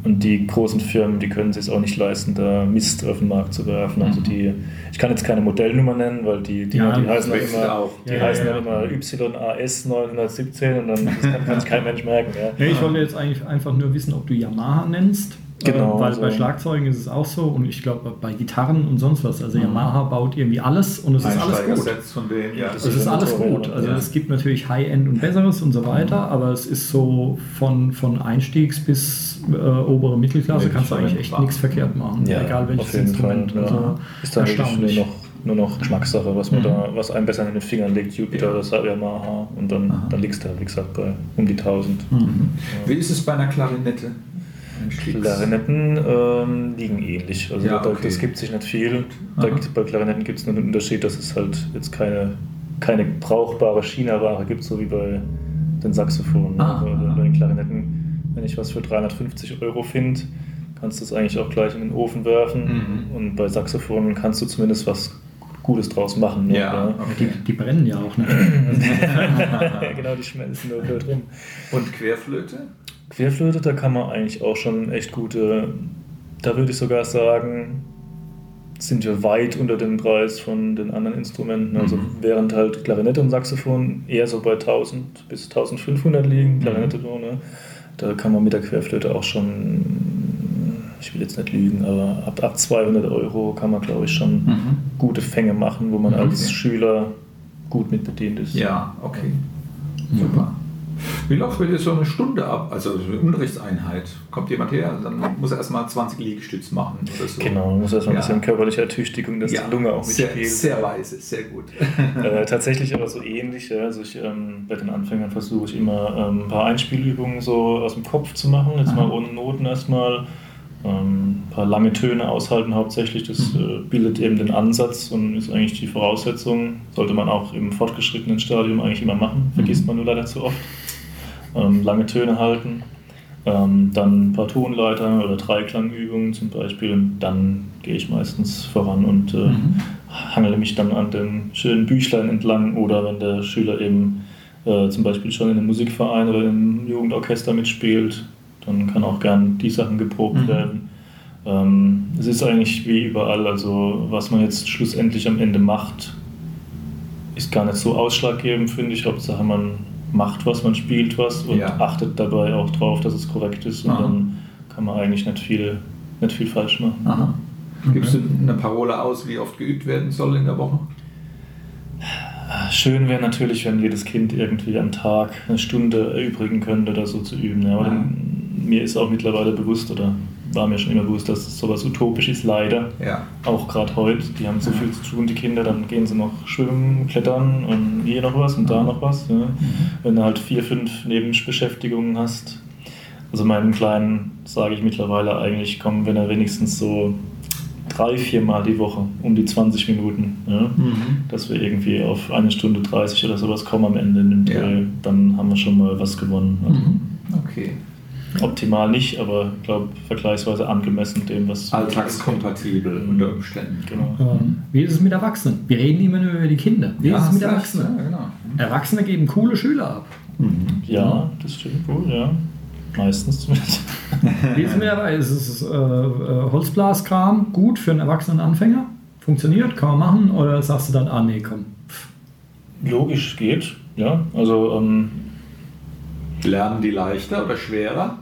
Und die großen Firmen, die können es sich auch nicht leisten, da Mist auf den Markt zu werfen. Also die, ich kann jetzt keine Modellnummer nennen, weil die, die, Ja, die heißen dann immer, auch. die Ja, heißen ja, dann immer YAS 917 und dann das kann, kann sich kein Mensch merken. Ich wollte jetzt eigentlich einfach nur wissen, ob du Yamaha nennst. Genau, Äh, weil so. bei Schlagzeugen ist es auch so und ich glaube bei Gitarren und sonst was. Also Yamaha baut irgendwie alles und es ist alles gut. Von denen, ja. Es ist alles gut. Also ja. es gibt natürlich High-End und Besseres und so weiter, aber es ist so von, von Einstiegs bis äh, obere Mittelklasse Nee, kannst du eigentlich echt nichts verkehrt machen. Ja, egal welches auf jeden Instrument. Fall, ja. Also Ist dann wirklich erstaunlich. nur noch, nur noch Geschmackssache, was, man Mhm. da, was einem besser in den Fingern liegt. Jupiter Ja. oder das Yamaha und dann, Aha. dann liegst du, wie gesagt, bei um die 1000. Mhm. Wie ist es bei einer Klarinette? Klarinetten ähm, liegen ähnlich. Also Ja, da, okay. das gibt sich nicht viel. Aha. bei Klarinetten gibt es nur den Unterschied, dass es halt jetzt keine, keine brauchbare China-Ware gibt, so wie bei den Saxophonen. Aha. bei den Klarinetten, wenn ich was für 350 Euro finde, kannst du es eigentlich auch gleich in den Ofen werfen. Mhm. Und bei Saxophonen kannst du zumindest was Gutes draus machen. ne? Ja, Die, okay. die brennen ja auch. Ne? ja, genau, die schmelzen nur blöd rum. Und Querflöte? Querflöte, da kann man eigentlich auch schon echt gute, da würde ich sogar sagen, sind wir weit unter dem Preis von den anderen Instrumenten. Also Mhm. während halt Klarinette und Saxophon eher so bei 1000 bis 1500 liegen, Mhm. Klarinette so, ne? da kann man mit der Querflöte auch schon, ich will jetzt nicht lügen, aber ab, ab 200 Euro kann man glaube ich schon Mhm. gute Fänge machen, wo man Mhm. als. Schüler gut mit bedient ist. Ja, okay. Super. Wie läuft bei dir so eine Stunde ab? Also so eine Unterrichtseinheit. Kommt jemand her, dann muss er erstmal 20 Liegestütz machen oder so. Genau, muss erstmal ein Ja. bisschen körperliche Ertüchtigung, dass Ja, die Lunge auch sehr, mitspielt. sehr weise, sehr gut. Äh, tatsächlich aber so ähnlich. Ja. Also ich, ähm, bei den Anfängern versuche ich immer ähm, ein paar Einspielübungen so aus dem Kopf zu machen. Jetzt Aha. mal ohne Noten erstmal. Ähm, ein paar lange Töne aushalten hauptsächlich. Das Mhm. äh, bildet eben den Ansatz und ist eigentlich die Voraussetzung. Sollte man auch im fortgeschrittenen Stadium eigentlich immer machen. Vergisst Mhm. man nur leider zu oft. Ähm, lange Töne halten. Ähm, dann ein paar Tonleiter oder Dreiklangübungen zum Beispiel. Und dann gehe ich meistens voran und äh, Mhm. hangele mich dann an dem schönen Büchlein entlang oder wenn der Schüler eben äh, zum Beispiel schon in einem Musikverein oder im Jugendorchester mitspielt, dann kann auch gern die Sachen geprobt Mhm. werden. Ähm, es ist eigentlich wie überall, also was man jetzt schlussendlich am Ende macht, ist gar nicht so ausschlaggebend, finde ich. Hauptsache man macht was, man spielt was und Ja. achtet dabei auch drauf, dass es korrekt ist und Aha. dann kann man eigentlich nicht viel, nicht viel falsch machen. Aha. Gibst du eine Parole aus, wie oft geübt werden soll in der Woche? Schön wäre natürlich, wenn jedes Kind irgendwie am Tag eine Stunde erübrigen könnte, das so zu üben. Ja. Aber Ja. mir ist auch mittlerweile bewusst oder war mir schon immer bewusst, dass sowas utopisch ist, leider. Ja. Auch gerade heute. Die haben so viel zu tun, die Kinder, dann gehen sie noch schwimmen, klettern und hier noch was und da noch was. Ja. Wenn du halt vier, fünf Nebenbeschäftigungen hast. Also meinem Kleinen sage ich mittlerweile eigentlich, komm, wenn er wenigstens so drei, vier Mal die Woche um die 20 Minuten. Ja? Mhm. Dass wir irgendwie auf eine Stunde 30 oder sowas kommen am Ende in dem Ja. Dreh, dann haben wir schon mal was gewonnen. Also Mhm. Okay. Optimal nicht, aber ich glaube vergleichsweise angemessen dem, was Alltagskompatibel unter Umständen. Genau. Ähm, wie ist es mit Erwachsenen? Wir reden immer nur über die Kinder. Wie ist es mit. Erwachsenen? Ja, genau. Erwachsene geben coole Schüler ab. Ja, das stimmt wohl, ja. Meistens zumindest. Wie ist es äh, äh, Holzblaskram gut für einen erwachsenen Anfänger? Funktioniert? Kann man machen? Oder sagst du dann, ah nee, komm. Logisch geht, ja. Also ähm, Lernen die leichter oder schwerer?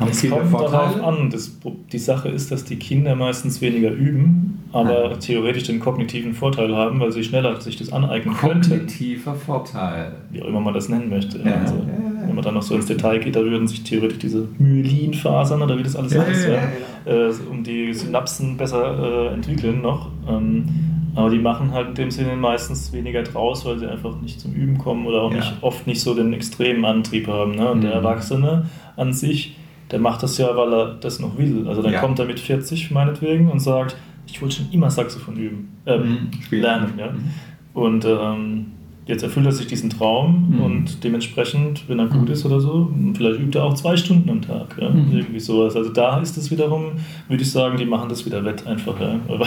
Haben Kinder kommt darauf an. Das, die Sache ist, dass die Kinder meistens weniger üben, aber theoretisch den kognitiven Vorteil haben, weil sie schneller sich das aneignen könnten. Kognitiver Vorteil. Wie auch immer man das nennen möchte. Ja, also, ja, ja. Wenn man dann noch so ins Detail geht, da würden sich theoretisch diese Myelinfasern oder wie das alles heißt, ja, ja, äh, um die Synapsen besser äh, entwickeln noch. Ähm, aber die machen halt in dem Sinne meistens weniger draus, weil sie einfach nicht zum Üben kommen oder auch Ja. nicht, oft nicht so den extremen Antrieb haben. Ne? Und der Mhm. Erwachsene an sich, der macht das ja, weil er das noch will. Also dann Ja. kommt er mit 40 meinetwegen und sagt, ich wollte schon immer Saxophon üben, ähm, lernen. Ja? Mhm. Und ähm, jetzt erfüllt er sich diesen Traum Mhm. und dementsprechend, wenn er gut ist oder so, vielleicht übt er auch zwei Stunden am Tag. Ja? Mhm. Irgendwie sowas. Also da ist es wiederum, würde ich sagen, die machen das wieder wett einfach. Ja? Weil,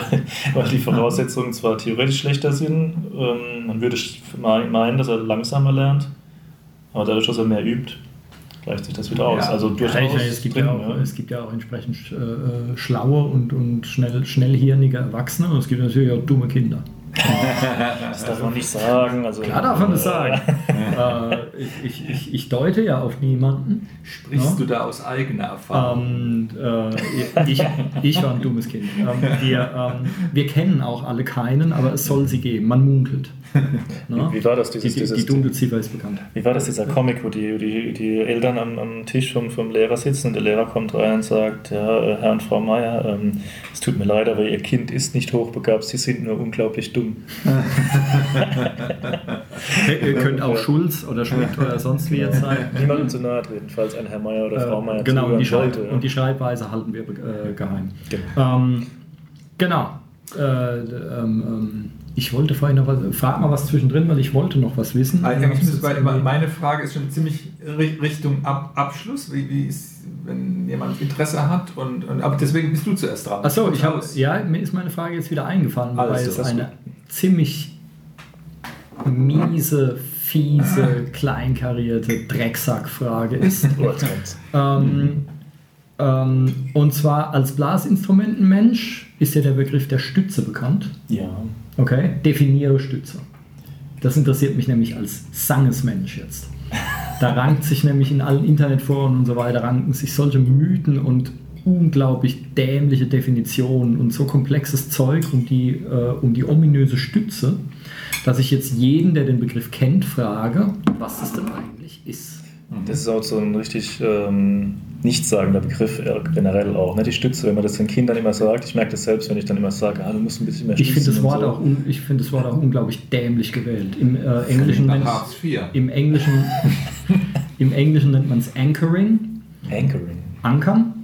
weil die Voraussetzungen zwar theoretisch schlechter sind, ähm, man würde me- meinen, dass er langsamer lernt, aber dadurch, dass er mehr übt, gleicht sich das wieder aus. Ja. Also Ja, durchaus ich meine, es, gibt drin, ja auch, es gibt ja auch entsprechend äh, schlaue und, und schnell, schnellhirnige Erwachsene und es gibt natürlich auch dumme Kinder. Das darf man nicht sagen. Also, Klar darf man das sagen. äh, ich, ich, ich, deute ja auf niemanden. Sprichst Ja. du da aus eigener Erfahrung? Ähm, äh, ich, ich war ein dummes Kind. Ähm, wir, ähm, wir kennen auch alle keinen, aber es soll sie geben. Man munkelt. Ne? Wie war das, Die, dieses- die, die dieses- Dunkelziffer ist bekannt. Wie war das, dieser Comic, wo die, die, die Eltern am, am Tisch vom, vom Lehrer sitzen und der Lehrer kommt rein und sagt, ja, äh, Herr und Frau Meier, ähm, es tut mir leid, aber Ihr Kind ist nicht hochbegabt, Sie sind nur unglaublich dumm. Ihr könnt auch Schulz oder Schmidt oder sonst wie jetzt sein. Niemandem zu nahe treten, falls ein Herr Meier oder Frau Meier Äh, genau, und die, Schreib sollte. und die Schreibweise halten wir äh, geheim. Genau. Ähm, genau. Äh, ähm, ähm, ich wollte vorhin noch was, frag mal was zwischendrin, weil ich wollte noch was wissen. Irgendwie- meine Frage ist schon ziemlich ri- Richtung Ab Abschluss, wie, wie ist, wenn jemand Interesse hat und, und aber deswegen bist du zuerst dran. Achso, ich habe, ja, mir ist meine Frage jetzt wieder eingefallen, Alles weil es eine ziemlich miese, fiese, kleinkarierte Drecksackfrage ist. Oh, ähm, ähm, und zwar als Blasinstrumentenmensch ist ja der Begriff der Stütze bekannt. Ja. Okay, definiere Stütze. Das interessiert mich nämlich als Sangesmensch jetzt. Da rankt sich nämlich in allen Internetforen und so weiter, ranken sich solche Mythen und unglaublich dämliche Definitionen und so komplexes Zeug um die, äh, um die ominöse Stütze, dass ich jetzt jeden, der den Begriff kennt, frage, was das denn eigentlich ist. Das ist auch so ein richtig ähm, nichtssagender Begriff äh, generell auch. Ne? Die Stütze, wenn man das den Kindern immer sagt, ich merke das selbst, wenn ich dann immer sage, ah, du musst ein bisschen mehr Ich finde das, stützen Wort so. auch ich find das Wort auch unglaublich dämlich gewählt. Im äh, Englischen. Im Englischen, im Englischen nennt man es Anchoring, Anchoring. Ankern.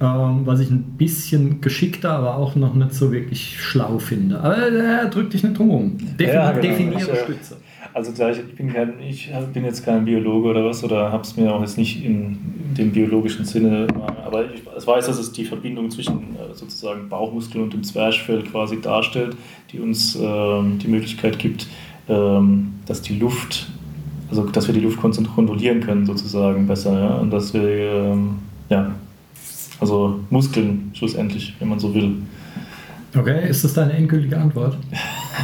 Ähm, was ich ein bisschen geschickter, aber auch noch nicht so wirklich schlau finde. Aber äh, drück dich nicht drum rum. Defin Ja, genau. Definiere Ich, Stütze. Also da ich, bin kein, ich bin jetzt kein Biologe oder was oder habe es mir auch jetzt nicht in dem biologischen Sinne, aber ich, weiß, dass es die Verbindung zwischen äh, sozusagen Bauchmuskeln und dem Zwerchfell quasi darstellt, die uns ähm, die Möglichkeit gibt, ähm, dass die Luft, also dass wir die Luft kont- kontrollieren können sozusagen besser, ja? und dass wir ähm, ja also Muskeln schlussendlich, wenn man so will. Okay, ist das deine endgültige Antwort?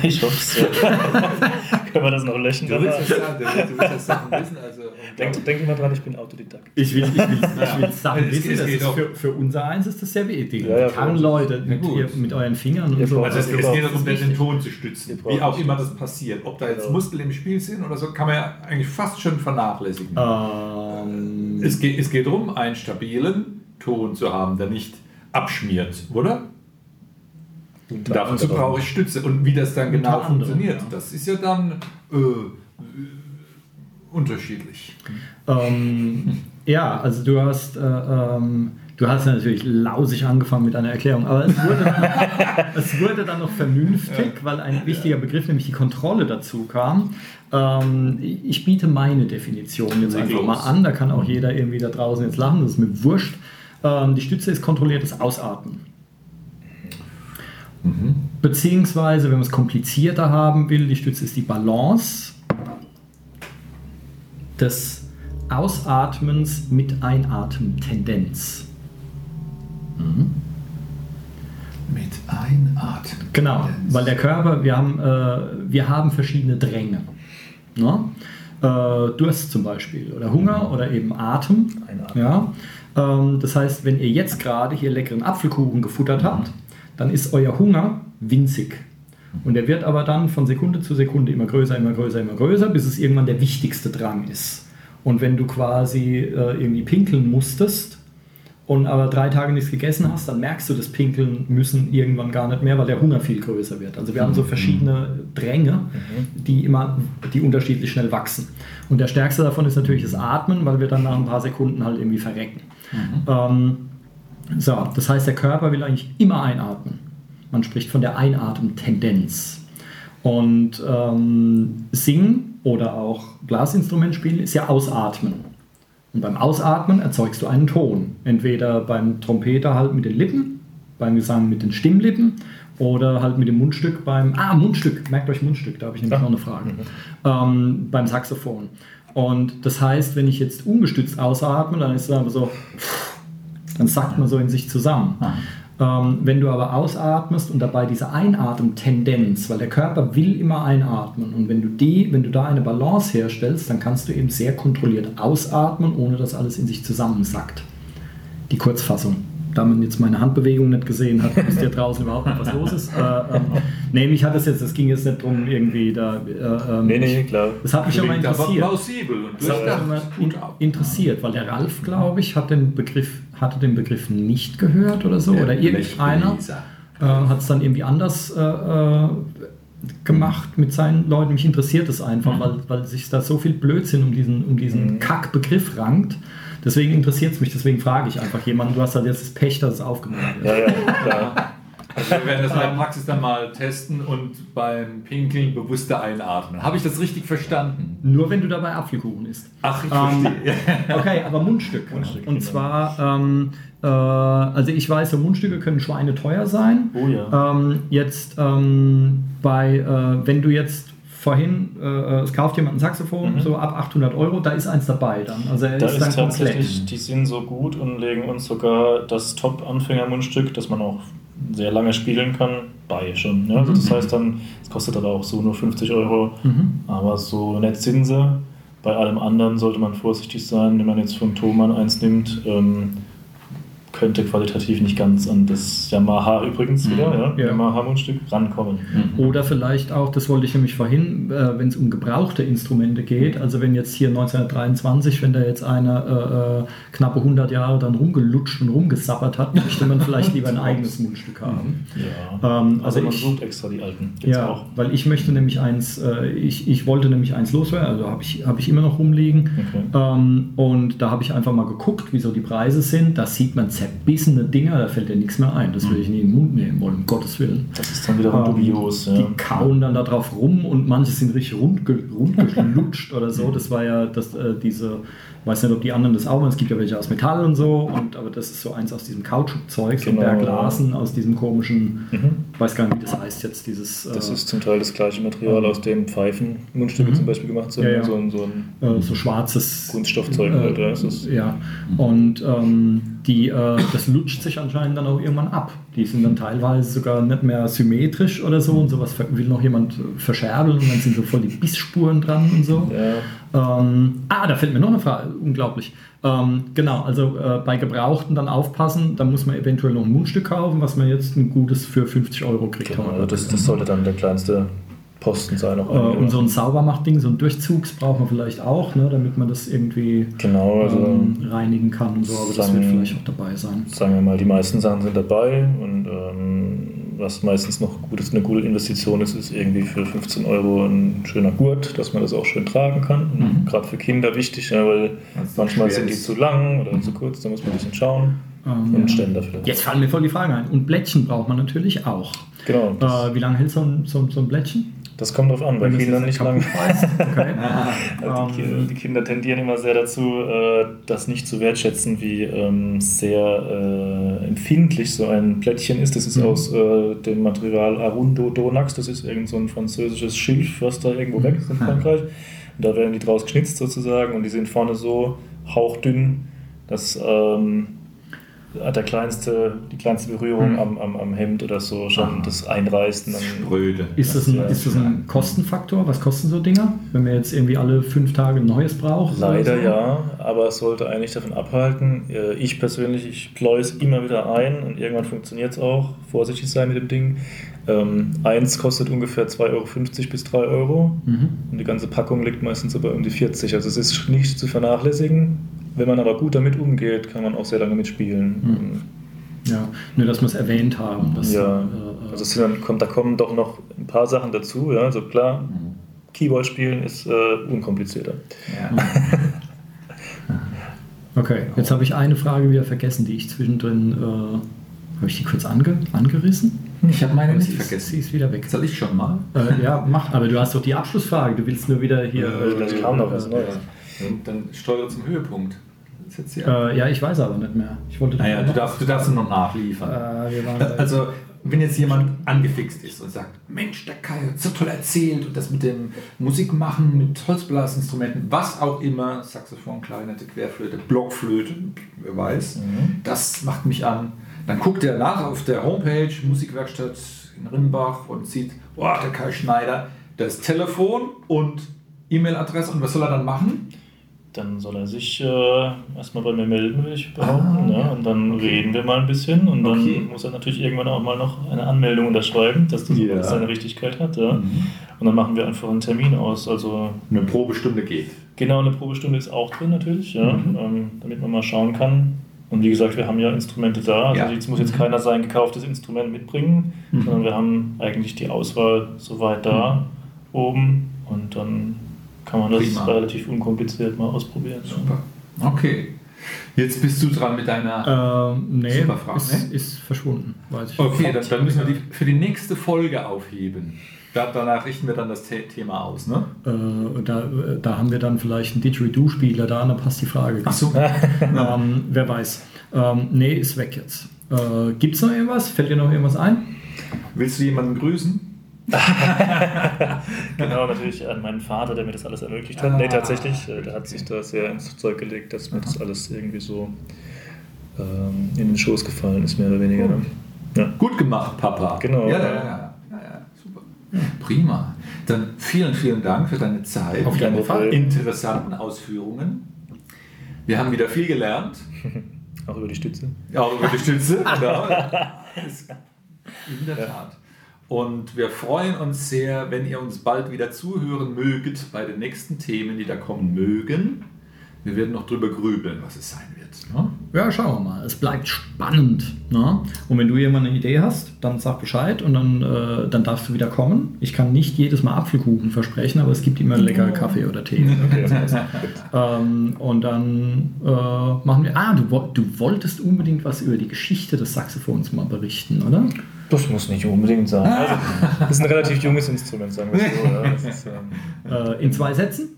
Ich hoffe es. Können wir das noch löschen? Du willst das sagen, du willst das Sachen wissen, also Denk, denk immer dran, ich bin Autodidakt. Ich will, ich will, ich will Sachen Es- wissen. es auch- für, für unser eins ist das sehr wichtig. Ja, ja, Kann. Leute mit, ihr, mit euren Fingern und so. Also es, es geht darum, den Ton zu stützen, wie auch immer das passiert. Ob da jetzt Genau. Muskeln im Spiel sind oder so, kann man ja eigentlich fast schon vernachlässigen. Ähm, Es geht, es geht darum, einen stabilen Ton zu haben, der nicht abschmiert, oder? Unter Dazu brauche ich Stütze. Und wie das dann genau anderem, funktioniert, ja. das ist ja dann äh, unterschiedlich. Ähm, ja, also du hast, äh, ähm, Du hast natürlich lausig angefangen mit einer Erklärung, aber es wurde dann, es wurde dann noch vernünftig, weil ein wichtiger Begriff, nämlich die Kontrolle dazu kam. Ähm, ich biete meine Definition jetzt einfach mal an, da kann auch jeder irgendwie da draußen jetzt lachen, das ist mir wurscht. Ähm, die Stütze ist kontrolliertes Ausatmen. Mhm. Beziehungsweise, wenn man es komplizierter haben will, die Stütze ist die Balance des Ausatmens mit Einatmen-Tendenz. Mhm. Mit Einatmen. Genau, weil der Körper, wir haben, äh, wir haben verschiedene Dränge. Ne? Äh, Durst zum Beispiel oder Hunger oder eben Atem. Einatmen. Ja? Ähm, das heißt, wenn ihr jetzt gerade hier leckeren Apfelkuchen gefuttert habt, dann ist euer Hunger winzig. Und der wird aber dann von Sekunde zu Sekunde immer größer, immer größer, immer größer, bis es irgendwann der wichtigste Drang ist. Und wenn du quasi äh, irgendwie pinkeln musstest und aber drei Tage nichts gegessen hast, dann merkst du das Pinkeln müssen irgendwann gar nicht mehr, weil der Hunger viel größer wird. Also wir haben so mhm. verschiedene Dränge, die immer, die unterschiedlich schnell wachsen. Und der stärkste davon ist natürlich das Atmen, weil wir dann nach ein paar Sekunden halt irgendwie verrecken. Mhm. Ähm, so, das heißt, der Körper will eigentlich immer einatmen. Man spricht von der Einatmentendenz. Und ähm, Singen oder auch Blasinstrument spielen ist ja Ausatmen. Und beim Ausatmen erzeugst du einen Ton. Entweder beim Trompeter halt mit den Lippen, beim Gesang mit den Stimmlippen oder halt mit dem Mundstück beim. Ah, Mundstück, merkt euch Mundstück, da habe ich nämlich noch eine Frage. Mhm. Ähm, beim Saxophon. Und das heißt, wenn ich jetzt ungestützt ausatme, dann ist es einfach so, dann sackt man so in sich zusammen. Mhm. Ähm, wenn du aber ausatmest und dabei diese Einatmen-Tendenz, weil der Körper will immer einatmen und wenn du die, wenn du da eine Balance herstellst, dann kannst du eben sehr kontrolliert ausatmen, ohne dass alles in sich zusammensackt. Die Kurzfassung da man jetzt meine Handbewegung nicht gesehen hat, wisst ihr draußen überhaupt nicht, was los ist. Äh, ähm, nee, mich hat das jetzt, es ging jetzt nicht darum, irgendwie da. Äh, ähm, nee, nee, klar. Das hat mich immer interessiert. plausibel. Das hat mich immer interessiert, weil der Ralf, glaube ich, hat den Begriff, hatte den Begriff nicht gehört oder so. Ja, oder irgendeiner äh, hat es dann irgendwie anders äh, äh, gemacht mit seinen Leuten. Mich interessiert es einfach, mhm. weil, weil sich da so viel Blödsinn um diesen, um diesen mhm. Kackbegriff rankt. Deswegen interessiert es mich, deswegen frage ich einfach jemanden. Du hast halt jetzt das Pech, dass es aufgenommen wird. Ja, ja, klar. Also wir werden das in der Praxis dann mal testen und beim Pinkeln bewusster einatmen. Habe ich das richtig verstanden? Nur wenn du dabei Apfelkuchen isst. Ach, ich ähm, verstehe. Okay, aber Mundstück. Mundstück und genau. zwar, ähm, äh, also ich weiß, so Mundstücke können Schweine teuer sein. Oh ja. Ähm, jetzt ähm, bei, äh, wenn du jetzt vorhin, äh, es kauft jemand ein Saxophon, mhm. so ab 800 Euro, da ist eins dabei dann. Also da ist, dann komplett. Die sind so gut und legen uns sogar das Top-Anfängermundstück, das man auch sehr lange spielen kann, bei schon. Ne? Also das mhm. heißt dann, es kostet aber auch so nur 50 Euro, mhm. aber so sind sie. Bei allem anderen sollte man vorsichtig sein, wenn man jetzt von Thomann eins nimmt. Ähm, könnte qualitativ nicht ganz an das Yamaha übrigens mhm. wieder, ja, ja. Yamaha-Mundstück rankommen. Mhm. Oder vielleicht auch, das wollte ich nämlich vorhin, äh, wenn es um gebrauchte Instrumente geht, also wenn jetzt hier 1923, wenn da jetzt einer äh, äh, knappe 100 Jahre dann rumgelutscht und rumgesappert hat, möchte man vielleicht lieber ein eigenes Mundstück haben. Ja. Ähm, also, also, man ich, sucht extra die alten. Gibt's ja, auch. weil ich möchte nämlich eins, äh, ich, ich wollte nämlich eins loswerden, also habe ich, hab ich immer noch rumliegen okay. ähm, und da habe ich einfach mal geguckt, wieso die Preise sind, da sieht man zerbissene Dinger, da fällt dir nichts mehr ein. Das will ich nie in den Mund nehmen wollen, um Gottes Willen. Das ist dann wieder ähm, dubios. Ja. Die kauen dann da drauf rum und manche sind richtig rundgelutscht oder so. Das war ja das, äh, diese weiß nicht, ob die anderen das auch machen. Es gibt ja welche aus Metall und so, und, aber das ist so eins aus diesem Kautschukzeug, so genau, ein Berglasen aus diesem komischen, mhm. ich weiß gar nicht, wie das heißt jetzt, dieses. Das äh, ist zum Teil das gleiche Material, aus dem Pfeifen Mundstücke mhm. zum Beispiel gemacht sind. Ja, ja. So, ein, so, ein, äh, so schwarzes Kunststoffzeug. Äh, halt, ja, ja. und ähm, die, äh, das lutscht sich anscheinend dann auch irgendwann ab. Die sind dann teilweise sogar nicht mehr symmetrisch oder so und sowas will noch jemand verscherbeln und dann sind so voll die Bissspuren dran und so. Ja. Ähm, ah, da fällt mir noch eine Frage, unglaublich. Ähm, genau, also äh, bei Gebrauchten dann aufpassen, da muss man eventuell noch ein Mundstück kaufen, was man jetzt ein gutes für 50 Euro kriegt. Genau, also das, das sollte dann der kleinste Posten sein. Auch äh, und so ein Saubermachtding, so ein Durchzugs braucht man vielleicht auch, ne, damit man das irgendwie genau, also ähm, reinigen kann und so, aber sagen, das wird vielleicht auch dabei sein. Sagen wir mal, die meisten Sachen sind dabei und ähm, was meistens noch gut ist, eine gute Investition ist, ist irgendwie für 15 Euro ein schöner Gurt, dass man das auch schön tragen kann. Mhm. Gerade für Kinder wichtig, ja, weil manchmal sind die zu lang oder mhm. zu kurz, da muss man ein bisschen schauen. Ähm, und Ständer vielleicht. Jetzt fallen mir voll die Fragen ein. Und Blättchen braucht man natürlich auch. Genau. Äh, wie lange hält so ein, so, so ein Blättchen? Das kommt drauf an, bei Kindern nicht lang. Okay. also die, Kinder, die, Kinder, tendieren immer sehr dazu, äh, das nicht zu wertschätzen, wie ähm, sehr äh, empfindlich so ein Plättchen ist. Das ist mhm. aus äh, dem Material Arundo Donax, das ist irgend so ein französisches Schilf, was da irgendwo weg ist in Frankreich. Und da werden die draus geschnitzt sozusagen und die sind vorne so hauchdünn, dass ähm, hat der kleinste, die kleinste Berührung hm. am, am, am, Hemd oder so schon ah. das einreißt. Spröde. Ist das, ein, ist das ein Kostenfaktor? Was kosten so Dinger, wenn man jetzt irgendwie alle fünf Tage ein neues braucht? Leider so? ja, aber es sollte eigentlich davon abhalten. Äh, ich persönlich, ich pleue es immer wieder ein und irgendwann funktioniert es auch. Vorsichtig sein mit dem Ding. Ähm, eins kostet ungefähr 2,50 Euro bis 3 Euro mhm. und die ganze Packung liegt meistens so bei um die 40. Also es ist nicht zu vernachlässigen wenn man aber gut damit umgeht, kann man auch sehr lange mitspielen. Mhm. Ja, nur dass wir es erwähnt haben. Dass ja, dann, äh, also dann kommt, da kommen doch noch ein paar Sachen dazu. Ja, also klar, mhm. Keyboard spielen ist äh, unkomplizierter. Ja. okay, jetzt habe ich eine Frage wieder vergessen, die ich zwischendrin, äh, habe ich die kurz ange, angerissen? Ich habe meine nicht vergessen. Sie ist wieder weg. Soll ich schon mal? Äh, ja, mach. Aber du hast doch die Abschlussfrage. Du willst nur wieder hier. Äh, das kam noch was Neues. Dann steuer zum Höhepunkt. Äh, ja, ich weiß aber nicht mehr. Ich wollte naja, du darfst, du darfst noch nachliefern. Äh, also, wenn jetzt jemand angefixt ist und sagt, Mensch, der Kai hat so toll erzählt und das mit dem Musikmachen, mit Holzblasinstrumenten, was auch immer, Saxophon, Klarinette, Querflöte, Blockflöte, wer weiß, mhm. das macht mich an. Dann guckt er nach auf der Homepage Musikwerkstatt in Rimbach und sieht, oh, der Kai Schneider, das Telefon und E-Mail-Adresse und was soll er dann machen? Dann soll er sich äh, erstmal bei mir melden, würde ich behaupten. Ah, ja. Und dann okay. reden wir mal ein bisschen und dann okay. muss er natürlich irgendwann auch mal noch eine Anmeldung unterschreiben, dass das ja. seine Richtigkeit hat. Ja. Mhm. Und dann machen wir einfach einen Termin aus. Also eine Probestunde geht. Genau, eine Probestunde ist auch drin natürlich, ja, mhm. ähm, damit man mal schauen kann. Und wie gesagt, wir haben ja Instrumente da. Also jetzt muss jetzt mhm. keiner sein gekauftes Instrument mitbringen, mhm. sondern wir haben eigentlich die Auswahl soweit da mhm. oben und dann kann man das Prima. relativ unkompliziert mal ausprobieren. Super. Okay. Jetzt bist du dran mit deiner ähm, nee, Superfrage. Ist, ne? ist verschwunden. Weiß ich okay, dann, dann, müssen wir die für die nächste Folge aufheben. Da, danach richten wir dann das Thema aus, ne? Äh, da, da haben wir dann vielleicht einen Didgeridoo-Spieler da, dann passt die Frage. Ach so. ähm, wer weiß. Ähm, nee, ist weg jetzt. Äh, Gibt es noch irgendwas? Fällt dir noch irgendwas ein? Willst du jemanden grüßen? genau, natürlich an meinen Vater, der mir das alles ermöglicht hat. Ah, nee, tatsächlich, äh, der hat sich da sehr ins Zeug gelegt, dass mir das alles irgendwie so ähm, in den Schoß gefallen ist, mehr oder weniger. Ne? Ja. Gut gemacht, Papa. Genau. Ja, ja, ja. ja super. Prima. Dann vielen, vielen Dank für deine Zeit. Auf Fall. Interessanten Ausführungen. Wir haben wieder viel gelernt. Auch über die Stütze. Ja, auch über die Stütze, genau. In der Tat. Und wir freuen uns sehr, wenn ihr uns bald wieder zuhören möget bei den nächsten Themen, die da kommen mögen. Wir werden noch drüber grübeln, was es sein wird. Ne? Ja, schauen wir mal. Es bleibt spannend. Ne? Und wenn du jemand eine Idee hast, dann sag Bescheid und dann, äh, dann darfst du wieder kommen. Ich kann nicht jedes Mal Apfelkuchen versprechen, aber es gibt immer lecker Kaffee oder Tee. Okay, ähm, und dann äh, machen wir. Ah, du, du wolltest unbedingt was über die Geschichte des Saxophons mal berichten, oder? Das muss nicht unbedingt sein. Also, das ist ein relativ junges Instrument, sagen wir so. Ist, ähm, äh, in zwei Sätzen?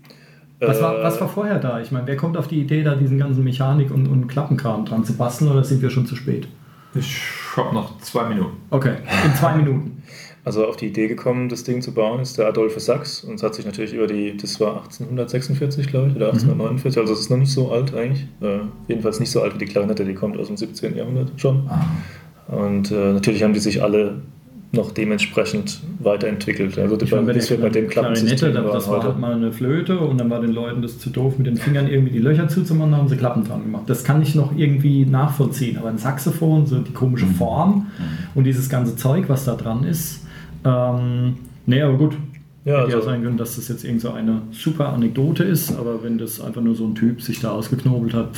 Was war, was war vorher da? Ich meine, wer kommt auf die Idee, da diesen ganzen Mechanik- und, und Klappenkram dran zu basteln oder sind wir schon zu spät? Ich habe noch zwei Minuten. Okay, in zwei Minuten. Also auf die Idee gekommen, das Ding zu bauen, ist der Adolphe Sachs und es hat sich natürlich über die, das war 1846, glaube ich, oder 1849, mhm. also es ist noch nicht so alt eigentlich. Äh, jedenfalls nicht so alt wie die Klarinette, die kommt aus dem 17. Jahrhundert schon. Ah. Und äh, natürlich haben die sich alle noch dementsprechend weiterentwickelt. Also ich bei, bis wir bei dem Klappensystem da, Das war halt mal eine Flöte und dann war den Leuten das zu doof, mit den Fingern irgendwie die Löcher zuzumachen, dann haben sie Klappen dran gemacht. Das kann ich noch irgendwie nachvollziehen, aber ein Saxophon, so die komische mhm. Form mhm. und dieses ganze Zeug, was da dran ist, ähm, nee, aber gut, ja, Hätte also, ja sein können, dass das jetzt irgend so eine super Anekdote ist, aber wenn das einfach nur so ein Typ sich da ausgeknobelt hat.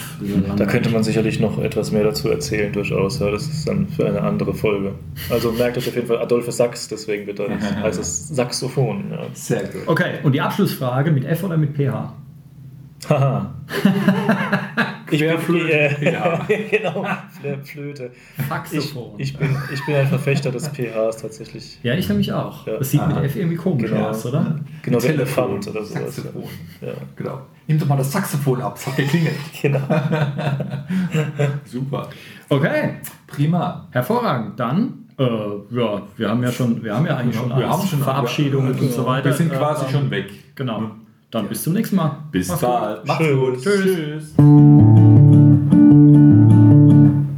Da könnte man sicherlich noch etwas mehr dazu erzählen, durchaus. Ja, das ist dann für eine andere Folge. Also merkt euch auf jeden Fall Adolphe Sachs, deswegen wird das, heißt es Saxophon. Ja. Sehr gut. Okay, und die Abschlussfrage mit F oder mit PH? Haha. Ich, Ja. genau, Flöte. Ich, Saxophon. ich, bin, ich bin ein Verfechter des PHs tatsächlich. ja, ich nämlich auch. Ja. Das sieht mit Ah. F irgendwie komisch Genau. aus, oder? Genau, der Telefon Elefant oder sowas. Saxophon. Ja, Genau. Nimm doch mal das Saxophon ab, es hat geklingelt. genau. Super. Okay, Prima. hervorragend. Dann, äh, ja, wir haben ja schon, wir haben ja eigentlich schon wir alles. haben schon Verabschiedungen ja, und so weiter. Wir sind Äh, quasi ähm, schon weg. Genau. Dann bis zum nächsten Mal. Bis Mach's bald. Macht's Tschüss. gut. Tschüss. Tschüss.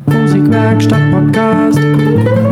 Musikwerkstatt Podcast.